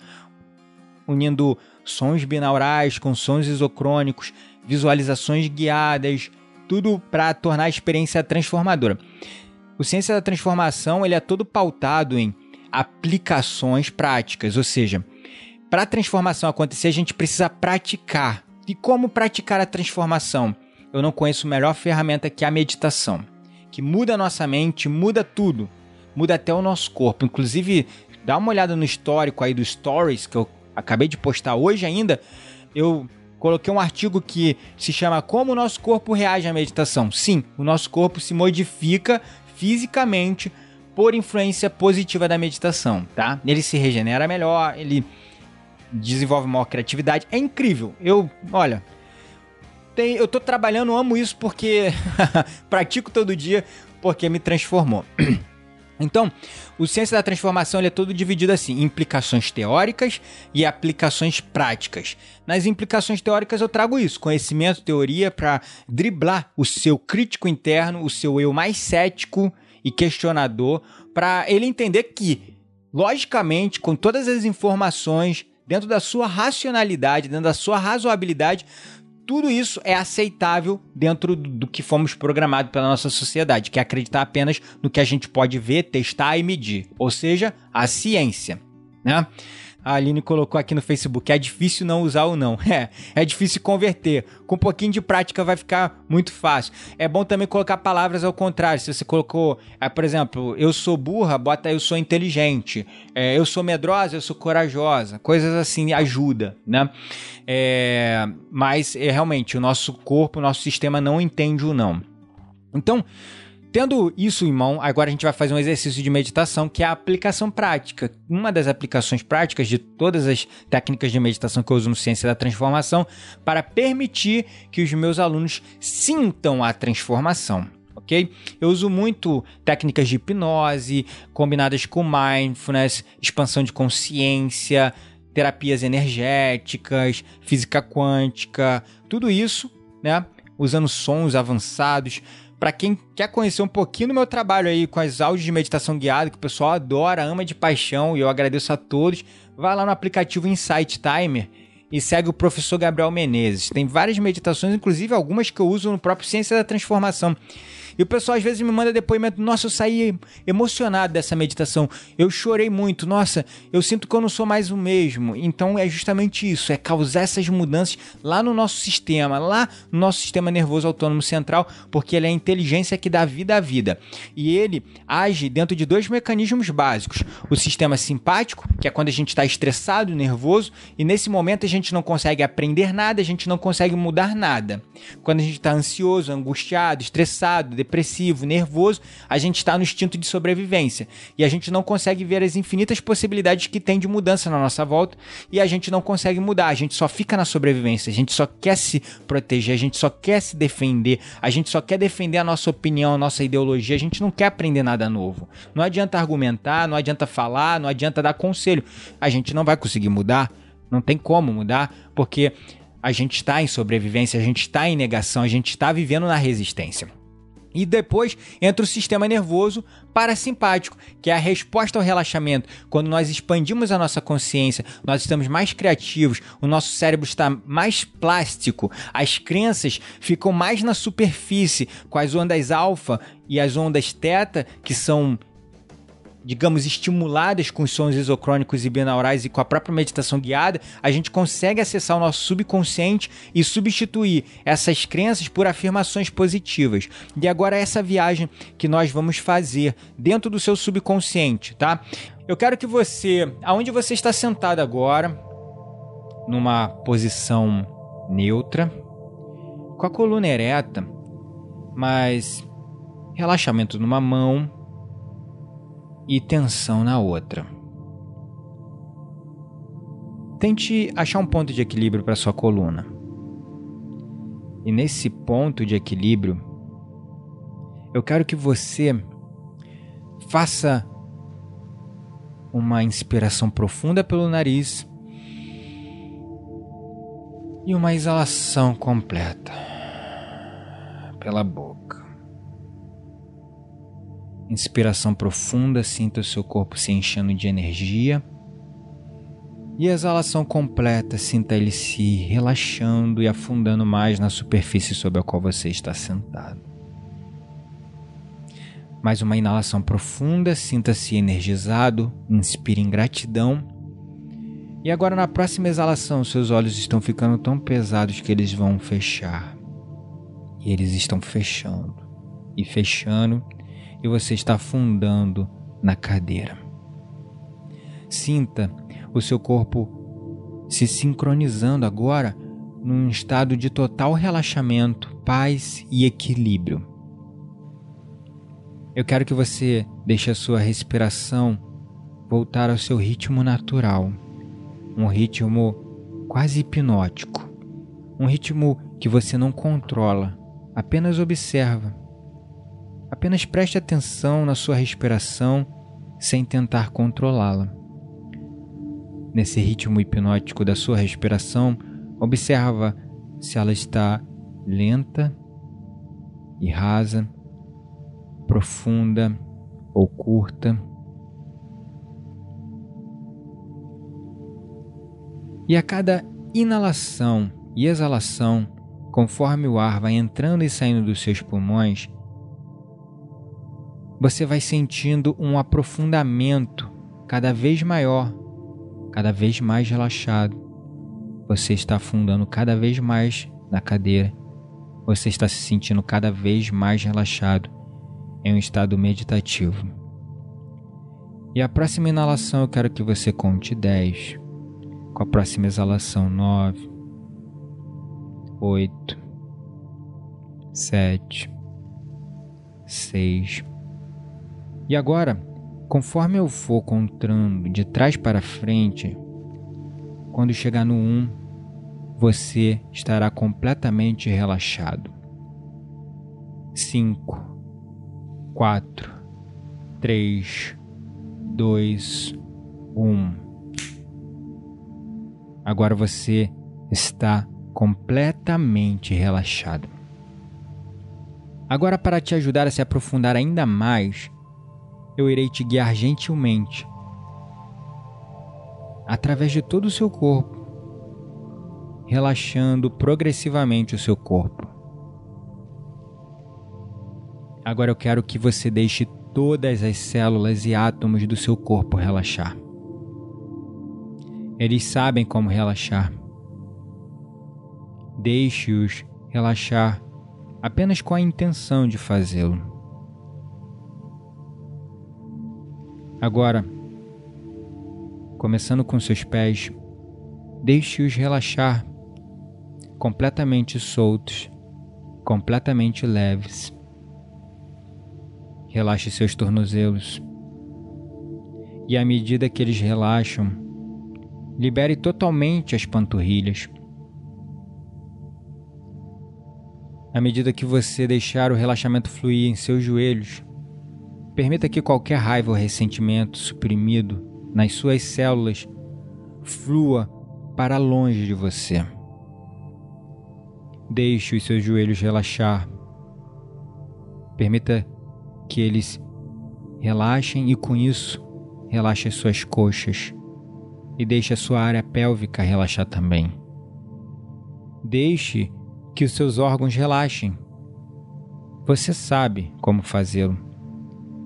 unindo sons binaurais com sons isocrônicos, visualizações guiadas, tudo para tornar a experiência transformadora. O Ciência da Transformação ele é todo pautado em aplicações práticas, ou seja, para a transformação acontecer, a gente precisa praticar. E como praticar a transformação? Eu não conheço melhor ferramenta que a meditação, que muda a nossa mente, muda tudo, muda até o nosso corpo. Inclusive, dá uma olhada no histórico aí dos stories que eu acabei de postar hoje ainda. Eu coloquei um artigo que se chama Como o nosso corpo reage à meditação. Sim, o nosso corpo se modifica fisicamente por influência positiva da meditação, tá? Ele se regenera melhor, ele desenvolve maior criatividade. É incrível. Eu, olha, tem, eu tô trabalhando, amo isso porque pratico todo dia porque me transformou. Então, o Ciência da Transformação ele é todo dividido assim, implicações teóricas e aplicações práticas. Nas implicações teóricas eu trago isso, conhecimento, teoria para driblar o seu crítico interno, o seu eu mais cético e questionador, para ele entender que, logicamente, com todas as informações dentro da sua racionalidade, dentro da sua razoabilidade, tudo isso é aceitável dentro do que fomos programados pela nossa sociedade, que é acreditar apenas no que a gente pode ver, testar e medir, ou seja, a ciência, né? A Aline colocou aqui no Facebook: é difícil não usar o não. É, é difícil converter. Com um pouquinho de prática vai ficar muito fácil. É bom também colocar palavras ao contrário. Se você colocou, é, por exemplo, eu sou burra, bota eu sou inteligente. É, eu sou medrosa, eu sou corajosa. Coisas assim ajuda, né? É, mas é, realmente o nosso corpo, o nosso sistema não entende o não. Então, Tendo isso em mão, agora a gente vai fazer um exercício de meditação que é a aplicação prática. Uma das aplicações práticas de todas as técnicas de meditação que eu uso no Ciência da Transformação para permitir que os meus alunos sintam a transformação. ok? Eu uso muito técnicas de hipnose combinadas com mindfulness, expansão de consciência, terapias energéticas, física quântica, tudo isso, né? Usando sons avançados para quem quer conhecer um pouquinho do meu trabalho aí com as áudios de meditação guiada, que o pessoal adora, ama de paixão, e eu agradeço a todos, vai lá no aplicativo Insight Timer e segue o professor Gabriel Menezes. Tem várias meditações, inclusive algumas que eu uso no próprio Ciência da Transformação. E o pessoal às vezes me manda depoimento: nossa, eu saí emocionado dessa meditação, eu chorei muito, nossa, eu sinto que eu não sou mais o mesmo. Então é justamente isso: é causar essas mudanças lá no nosso sistema, lá no nosso sistema nervoso autônomo central, porque ele é a inteligência que dá vida à vida. E ele age dentro de dois mecanismos básicos: o sistema simpático, que é quando a gente está estressado, nervoso, e nesse momento a gente não consegue aprender nada, a gente não consegue mudar nada. Quando a gente está ansioso, angustiado, estressado, depressivo, nervoso, a gente está no instinto de sobrevivência. E a gente não consegue ver as infinitas possibilidades que tem de mudança na nossa volta e a gente não consegue mudar. A gente só fica na sobrevivência, a gente só quer se proteger, a gente só quer se defender, a gente só quer defender a nossa opinião, a nossa ideologia, a gente não quer aprender nada novo. Não adianta argumentar, não adianta falar, não adianta dar conselho. A gente não vai conseguir mudar, não tem como mudar, porque a gente está em sobrevivência, a gente está em negação, a gente está vivendo na resistência. E depois entra o sistema nervoso parasimpático, que é a resposta ao relaxamento. Quando nós expandimos a nossa consciência, nós estamos mais criativos, o nosso cérebro está mais plástico, as crenças ficam mais na superfície, com as ondas alfa e as ondas teta, que são digamos, estimuladas com sons isocrônicos e binaurais e com a própria meditação guiada, a gente consegue acessar o nosso subconsciente e substituir essas crenças por afirmações positivas. E agora essa viagem que nós vamos fazer dentro do seu subconsciente, tá? Eu quero que você, aonde você está sentado agora, numa posição neutra, com a coluna ereta, mas relaxamento numa mão, e tensão na outra. Tente achar um ponto de equilíbrio para sua coluna. E nesse ponto de equilíbrio, eu quero que você faça uma inspiração profunda pelo nariz e uma exalação completa pela boca. Inspiração profunda, sinta o seu corpo se enchendo de energia. E exalação completa, sinta ele se relaxando e afundando mais na superfície sobre a qual você está sentado. Mais uma inalação profunda, sinta-se energizado, inspire em gratidão. E agora na próxima exalação, seus olhos estão ficando tão pesados que eles vão fechar. E eles estão fechando e fechando e você está afundando na cadeira. Sinta o seu corpo se sincronizando agora num estado de total relaxamento, paz e equilíbrio. Eu quero que você deixe a sua respiração voltar ao seu ritmo natural, um ritmo quase hipnótico, um ritmo que você não controla, apenas observa Apenas preste atenção na sua respiração sem tentar controlá-la. Nesse ritmo hipnótico da sua respiração, observa se ela está lenta e rasa, profunda ou curta. E a cada inalação e exalação, conforme o ar vai entrando e saindo dos seus pulmões, você vai sentindo um aprofundamento cada vez maior, cada vez mais relaxado. Você está afundando cada vez mais na cadeira. Você está se sentindo cada vez mais relaxado em um estado meditativo. E a próxima inalação eu quero que você conte 10. Com a próxima exalação, 9, 8, 7, 6. E agora, conforme eu for contando de trás para frente, quando chegar no 1, você estará completamente relaxado. 5, 4, 3, 2, 1. Agora você está completamente relaxado. Agora, para te ajudar a se aprofundar ainda mais, eu irei te guiar gentilmente através de todo o seu corpo, relaxando progressivamente o seu corpo. Agora eu quero que você deixe todas as células e átomos do seu corpo relaxar. Eles sabem como relaxar. Deixe-os relaxar apenas com a intenção de fazê-lo. Agora, começando com seus pés, deixe-os relaxar completamente soltos, completamente leves. Relaxe seus tornozelos. E à medida que eles relaxam, libere totalmente as panturrilhas. À medida que você deixar o relaxamento fluir em seus joelhos, permita que qualquer raiva ou ressentimento suprimido nas suas células flua para longe de você. Deixe os seus joelhos relaxar. Permita que eles relaxem e com isso relaxe as suas coxas e deixe a sua área pélvica relaxar também. Deixe que os seus órgãos relaxem. Você sabe como fazê-lo.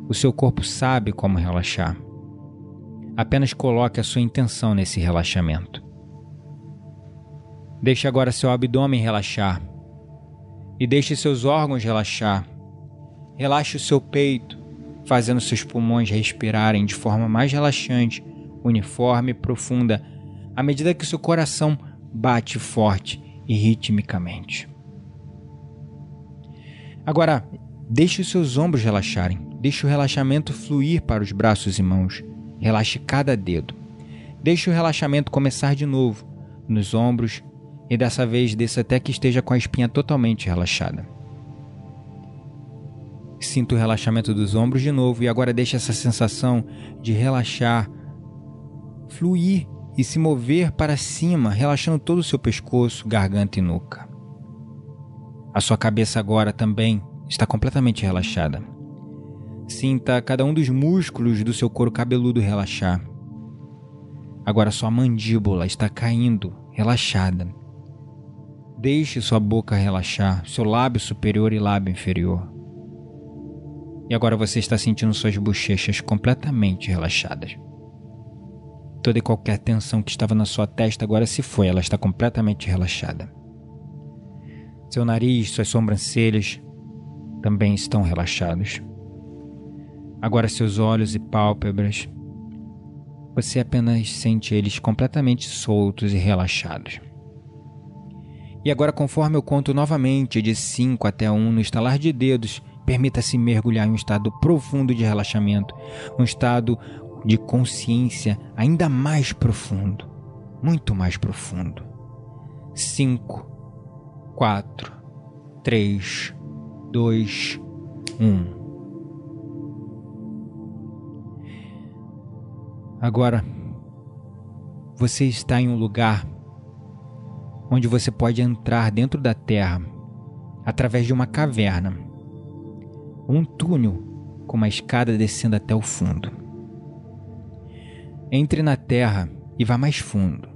O seu corpo sabe como relaxar. Apenas coloque a sua intenção nesse relaxamento. Deixe agora seu abdômen relaxar e deixe seus órgãos relaxar Relaxe o seu peito, fazendo seus pulmões respirarem de forma mais relaxante, uniforme e profunda, à medida que seu coração bate forte e ritmicamente. Agora, deixe os seus ombros relaxarem. Deixe o relaxamento fluir para os braços e mãos. Relaxe cada dedo. Deixe o relaxamento começar de novo nos ombros e dessa vez desça até que esteja com a espinha totalmente relaxada. Sinta o relaxamento dos ombros de novo e agora deixe essa sensação de relaxar, fluir e se mover para cima, relaxando todo o seu pescoço, garganta e nuca. A sua cabeça agora também está completamente relaxada. Sinta cada um dos músculos do seu couro cabeludo relaxar. Agora sua mandíbula está caindo, relaxada. Deixe sua boca relaxar, seu lábio superior e lábio inferior. E agora você está sentindo suas bochechas completamente relaxadas. Toda e qualquer tensão que estava na sua testa agora se foi, ela está completamente relaxada. Seu nariz, suas sobrancelhas também estão relaxados. Agora seus olhos e pálpebras, você apenas sente eles completamente soltos e relaxados. E agora, conforme eu conto novamente de 5 até 1 um, no estalar de dedos, Permita-se mergulhar em um estado profundo de relaxamento, um estado de consciência ainda mais profundo, muito mais profundo. 5, 4, 3, 2, 1. Agora, você está em um lugar onde você pode entrar dentro da Terra através de uma caverna um túnel com uma escada descendo até o fundo. Entre na terra e vá mais fundo,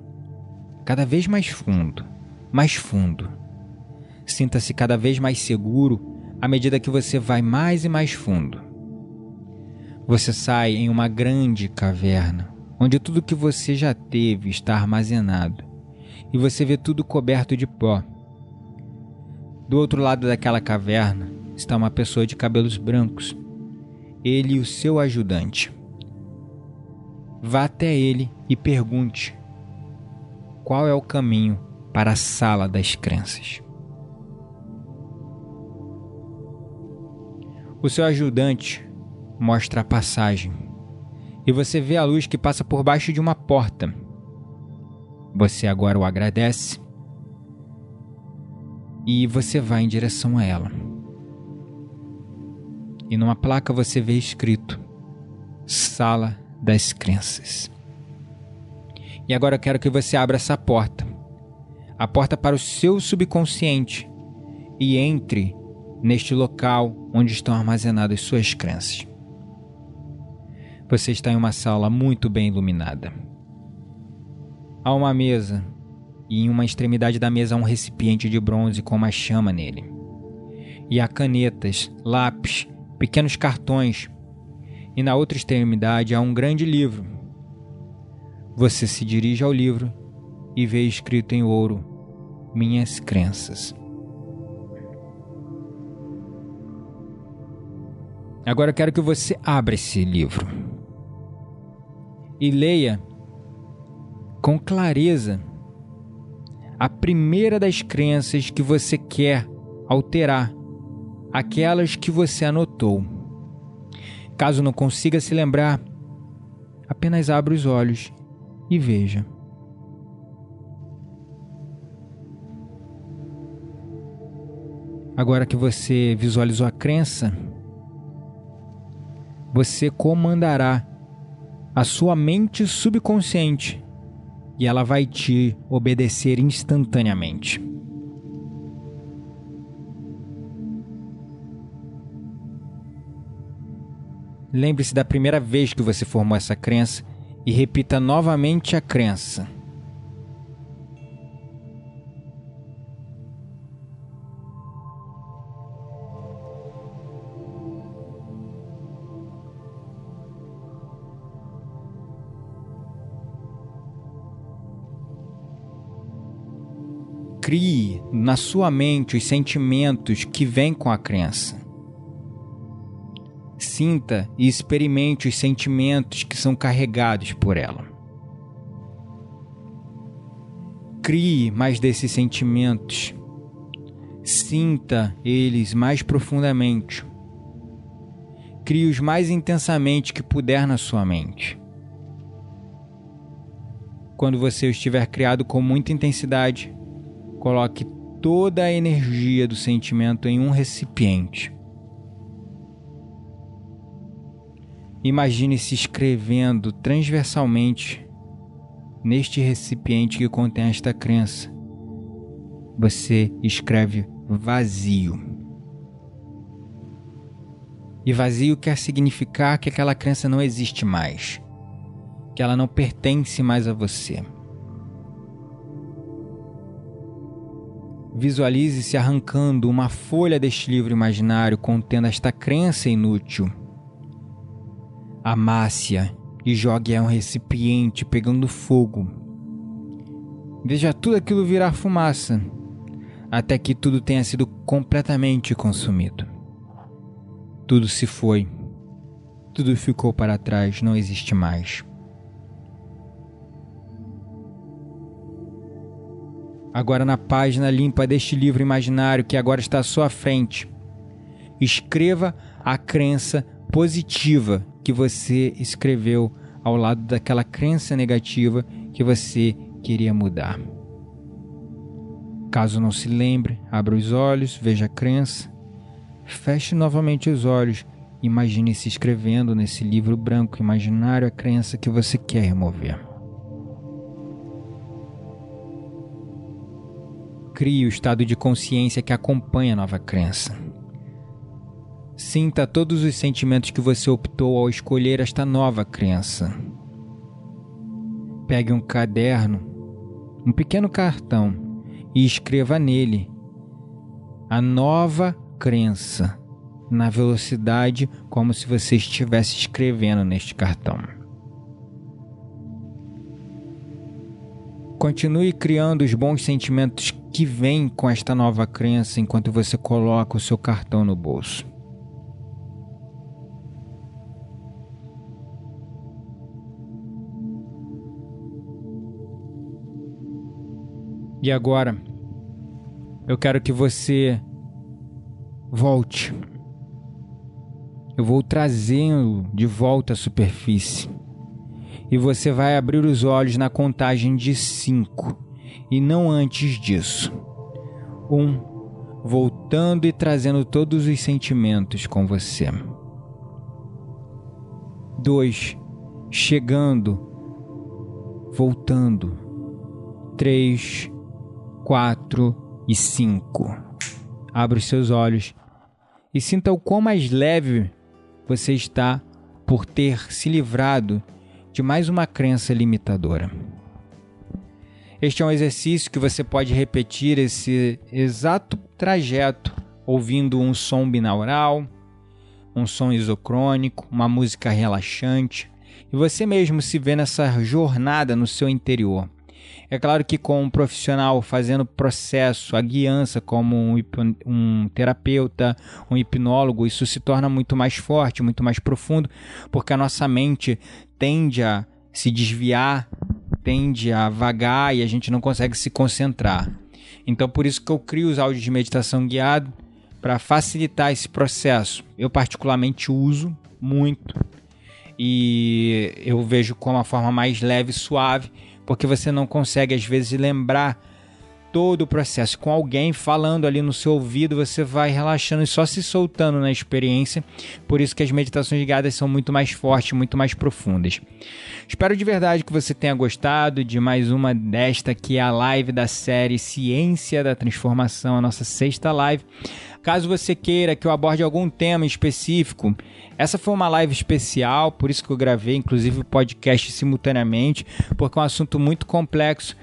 cada vez mais fundo, mais fundo. Sinta-se cada vez mais seguro à medida que você vai mais e mais fundo. Você sai em uma grande caverna, onde tudo que você já teve está armazenado, e você vê tudo coberto de pó. Do outro lado daquela caverna está uma pessoa de cabelos brancos, ele e o seu ajudante. Vá até ele e pergunte qual é o caminho para a sala das crenças. O seu ajudante mostra a passagem e você vê a luz que passa por baixo de uma porta. Você agora o agradece e você vai em direção a ela. E numa placa você vê escrito Sala das Crenças. E agora eu quero que você abra essa porta a porta para o seu subconsciente e entre neste local onde estão armazenadas suas crenças. Você está em uma sala muito bem iluminada. Há uma mesa e em uma extremidade da mesa há um recipiente de bronze com uma chama nele. E há canetas, lápis, pequenos cartões. E na outra extremidade há um grande livro. Você se dirige ao livro e vê escrito em ouro: Minhas crenças. Agora eu quero que você abra esse livro e leia com clareza a primeira das crenças que você quer alterar, aquelas que você anotou. Caso não consiga se lembrar, apenas abra os olhos e veja. Agora que você visualizou a crença, você comandará a sua mente subconsciente e ela vai te obedecer instantaneamente. Lembre-se da primeira vez que você formou essa crença e repita novamente a crença. Crie na sua mente os sentimentos que vêm com a crença. Sinta e experimente os sentimentos que são carregados por ela. Crie mais desses sentimentos. Sinta eles mais profundamente. Crie-os mais intensamente que puder na sua mente. Quando você os tiver criado com muita intensidade, Coloque toda a energia do sentimento em um recipiente. Imagine-se escrevendo transversalmente neste recipiente que contém esta crença. Você escreve vazio. E vazio quer significar que aquela crença não existe mais, que ela não pertence mais a você. Visualize-se arrancando uma folha deste livro imaginário contendo esta crença inútil. Amasse-a e jogue a um recipiente pegando fogo. Veja tudo aquilo virar fumaça, até que tudo tenha sido completamente consumido. Tudo se foi, tudo ficou para trás, não existe mais. Agora na página limpa deste livro imaginário que agora está à sua frente. Escreva a crença positiva que você escreveu ao lado daquela crença negativa que você queria mudar. Caso não se lembre, abra os olhos, veja a crença, feche novamente os olhos, imagine-se escrevendo nesse livro branco imaginário a crença que você quer remover. Crie o estado de consciência que acompanha a nova crença. Sinta todos os sentimentos que você optou ao escolher esta nova crença. Pegue um caderno, um pequeno cartão e escreva nele a nova crença na velocidade como se você estivesse escrevendo neste cartão. Continue criando os bons sentimentos que vêm com esta nova crença enquanto você coloca o seu cartão no bolso. E agora, eu quero que você volte. Eu vou trazê-lo de volta à superfície. E você vai abrir os olhos na contagem de cinco, e não antes disso. Um, voltando e trazendo todos os sentimentos com você. Dois, chegando, voltando. Três, quatro e cinco. Abra os seus olhos e sinta o quão mais leve você está por ter se livrado de mais uma crença limitadora. Este é um exercício que você pode repetir esse exato trajeto ouvindo um som binaural, um som isocrônico, uma música relaxante, e você mesmo se vê nessa jornada no seu interior. É claro que com um profissional fazendo processo, a guiança como um, um, terapeuta, um hipnólogo, isso se torna muito mais forte, muito mais profundo, porque a nossa mente tende a se desviar, tende a vagar e a gente não consegue se concentrar. Então por isso que eu crio os áudios de meditação guiado para facilitar esse processo. Eu particularmente uso muito e eu vejo como a forma mais leve e suave porque você não consegue às vezes lembrar todo o processo. Com alguém falando ali no seu ouvido, você vai relaxando e só se soltando na experiência. Por isso que as meditações guiadas são muito mais fortes, muito mais profundas. Espero de verdade que você tenha gostado de mais uma desta que é a live da série Ciência da Transformação, a nossa sexta live. Caso você queira que eu aborde algum tema específico, essa foi uma live especial, por isso que eu gravei, inclusive o podcast simultaneamente, porque é um assunto muito complexo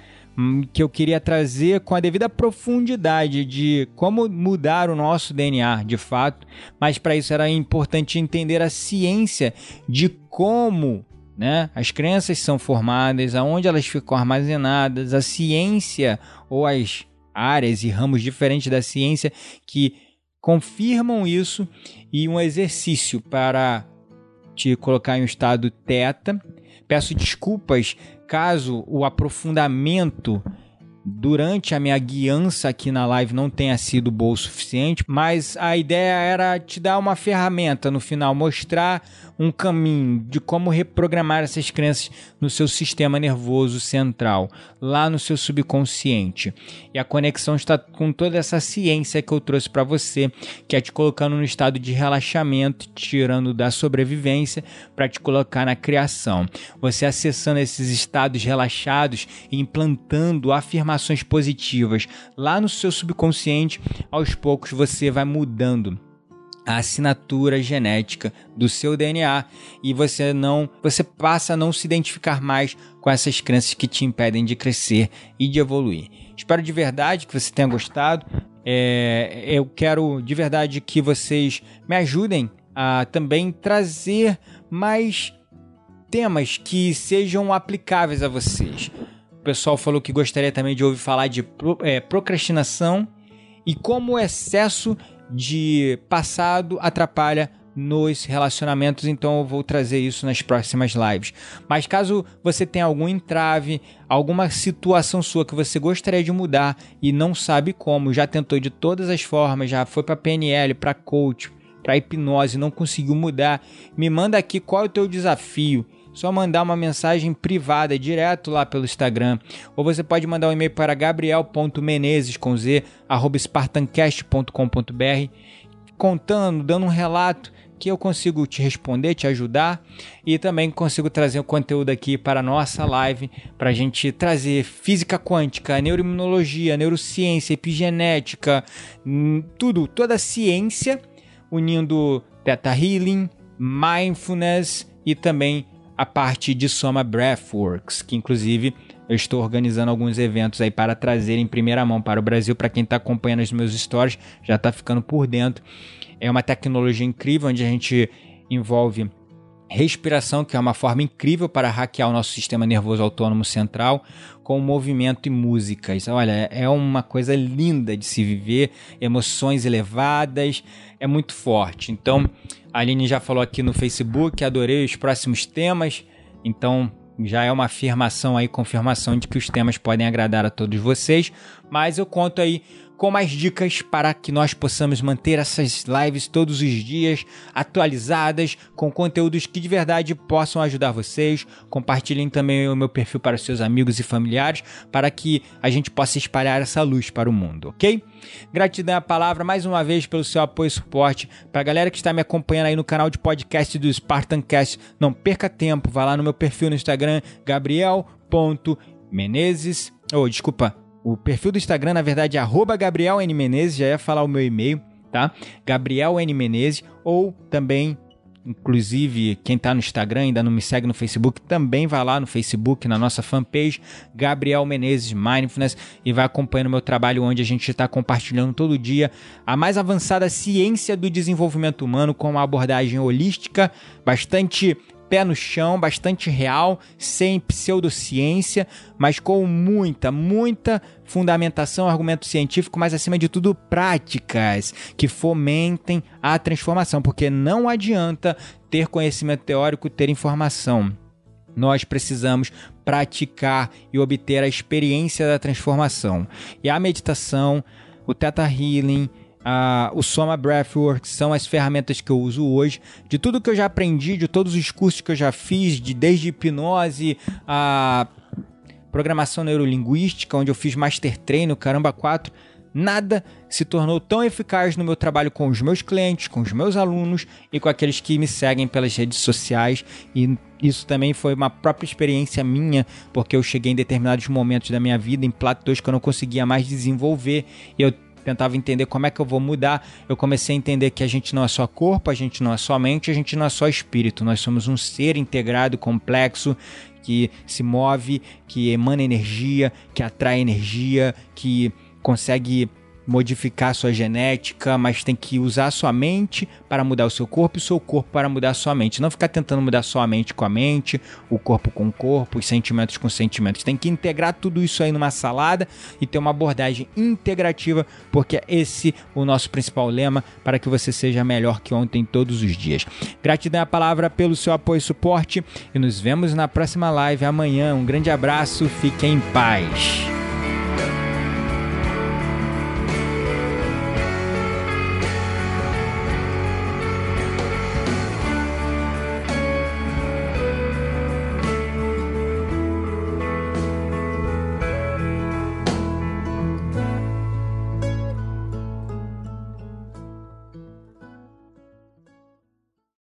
que eu queria trazer com a devida profundidade de como mudar o nosso DNA, de fato, mas para isso era importante entender a ciência de como né, as crenças são formadas, aonde elas ficam armazenadas, a ciência ou as áreas e ramos diferentes da ciência que confirmam isso e um exercício para te colocar em um estado teta. Peço desculpas caso o aprofundamento durante a minha guiança aqui na live não tenha sido bom o suficiente, mas a ideia era te dar uma ferramenta no final, mostrar um caminho de como reprogramar essas crenças no seu sistema nervoso central, lá no seu subconsciente. E a conexão está com toda essa ciência que eu trouxe para você, que é te colocando no estado de relaxamento, tirando da sobrevivência para te colocar na criação. Você acessando esses estados relaxados e implantando afirmações positivas lá no seu subconsciente, aos poucos você vai mudando a assinatura genética do seu DNA e você não você passa a não se identificar mais com essas crenças que te impedem de crescer e de evoluir. Espero de verdade que você tenha gostado. É, eu quero de verdade que vocês me ajudem a também trazer mais temas que sejam aplicáveis a vocês. O pessoal falou que gostaria também de ouvir falar de é, procrastinação e como o excesso de passado atrapalha nos relacionamentos, então eu vou trazer isso nas próximas lives. Mas caso você tenha algum entrave, alguma situação sua que você gostaria de mudar e não sabe como, já tentou de todas as formas, já foi para PNL, para coach, para hipnose, não conseguiu mudar, me manda aqui qual é o teu desafio só mandar uma mensagem privada direto lá pelo Instagram. Ou você pode mandar um e-mail para gabriel.menezes com z, arroba spartancast.com.br contando, dando um relato que eu consigo te responder, te ajudar e também consigo trazer o conteúdo aqui para a nossa live, para a gente trazer física quântica, neuroimunologia, neurociência, epigenética, hum, tudo, toda a ciência, unindo Theta Healing, Mindfulness e também a parte de Soma Breathworks, que inclusive eu estou organizando alguns eventos aí para trazer em primeira mão para o Brasil. Para quem está acompanhando os meus stories, já está ficando por dentro. É uma tecnologia incrível onde a gente envolve respiração, que é uma forma incrível para hackear o nosso sistema nervoso autônomo central, com movimento e músicas. Olha, é uma coisa linda de se viver, emoções elevadas, é muito forte. Então, a Aline já falou aqui no Facebook, adorei os próximos temas, então já é uma afirmação aí, confirmação de que os temas podem agradar a todos vocês, mas eu conto aí com mais dicas para que nós possamos manter essas lives todos os dias atualizadas, com conteúdos que de verdade possam ajudar vocês. Compartilhem também o meu perfil para seus amigos e familiares, para que a gente possa espalhar essa luz para o mundo, ok? Gratidão à palavra mais uma vez pelo seu apoio e suporte. Para a galera que está me acompanhando aí no canal de podcast do Spartancast, não perca tempo, vá lá no meu perfil no Instagram, gabriel.menezes, ou oh, desculpa, o perfil do Instagram, na verdade, é arroba Gabriel N. Menezes, já ia falar o meu e-mail, tá? Gabriel N. Menezes, ou também, inclusive, quem tá no Instagram ainda não me segue no Facebook, também vai lá no Facebook, na nossa fanpage, Gabriel Menezes Mindfulness, e vai acompanhando o meu trabalho, onde a gente está compartilhando todo dia a mais avançada ciência do desenvolvimento humano com uma abordagem holística, bastante pé no chão, bastante real, sem pseudociência, mas com muita, muita fundamentação, argumento científico, mas acima de tudo práticas que fomentem a transformação, porque não adianta ter conhecimento teórico, ter informação. Nós precisamos praticar e obter a experiência da transformação. E a meditação, o Theta Healing, a, o Soma Breathwork são as ferramentas que eu uso hoje. De tudo que eu já aprendi, de todos os cursos que eu já fiz, de desde hipnose a programação neurolinguística, onde eu fiz Master Treino, caramba 4, nada se tornou tão eficaz no meu trabalho com os meus clientes, com os meus alunos e com aqueles que me seguem pelas redes sociais. E isso também foi uma própria experiência minha, porque eu cheguei em determinados momentos da minha vida em platôs que eu não conseguia mais desenvolver e eu tentava entender como é que eu vou mudar, eu comecei a entender que a gente não é só corpo, a gente não é só mente, a gente não é só espírito, nós somos um ser integrado, complexo, que se move, que emana energia, que atrai energia, que consegue modificar sua genética, mas tem que usar sua mente para mudar o seu corpo e o seu corpo para mudar a sua mente. Não ficar tentando mudar só a mente com a mente, o corpo com o corpo, os sentimentos com os sentimentos. Tem que integrar tudo isso aí numa salada e ter uma abordagem integrativa, porque é esse o nosso principal lema para que você seja melhor que ontem todos os dias. Gratidão à palavra pelo seu apoio e suporte e nos vemos na próxima live amanhã. Um grande abraço, fiquem em paz.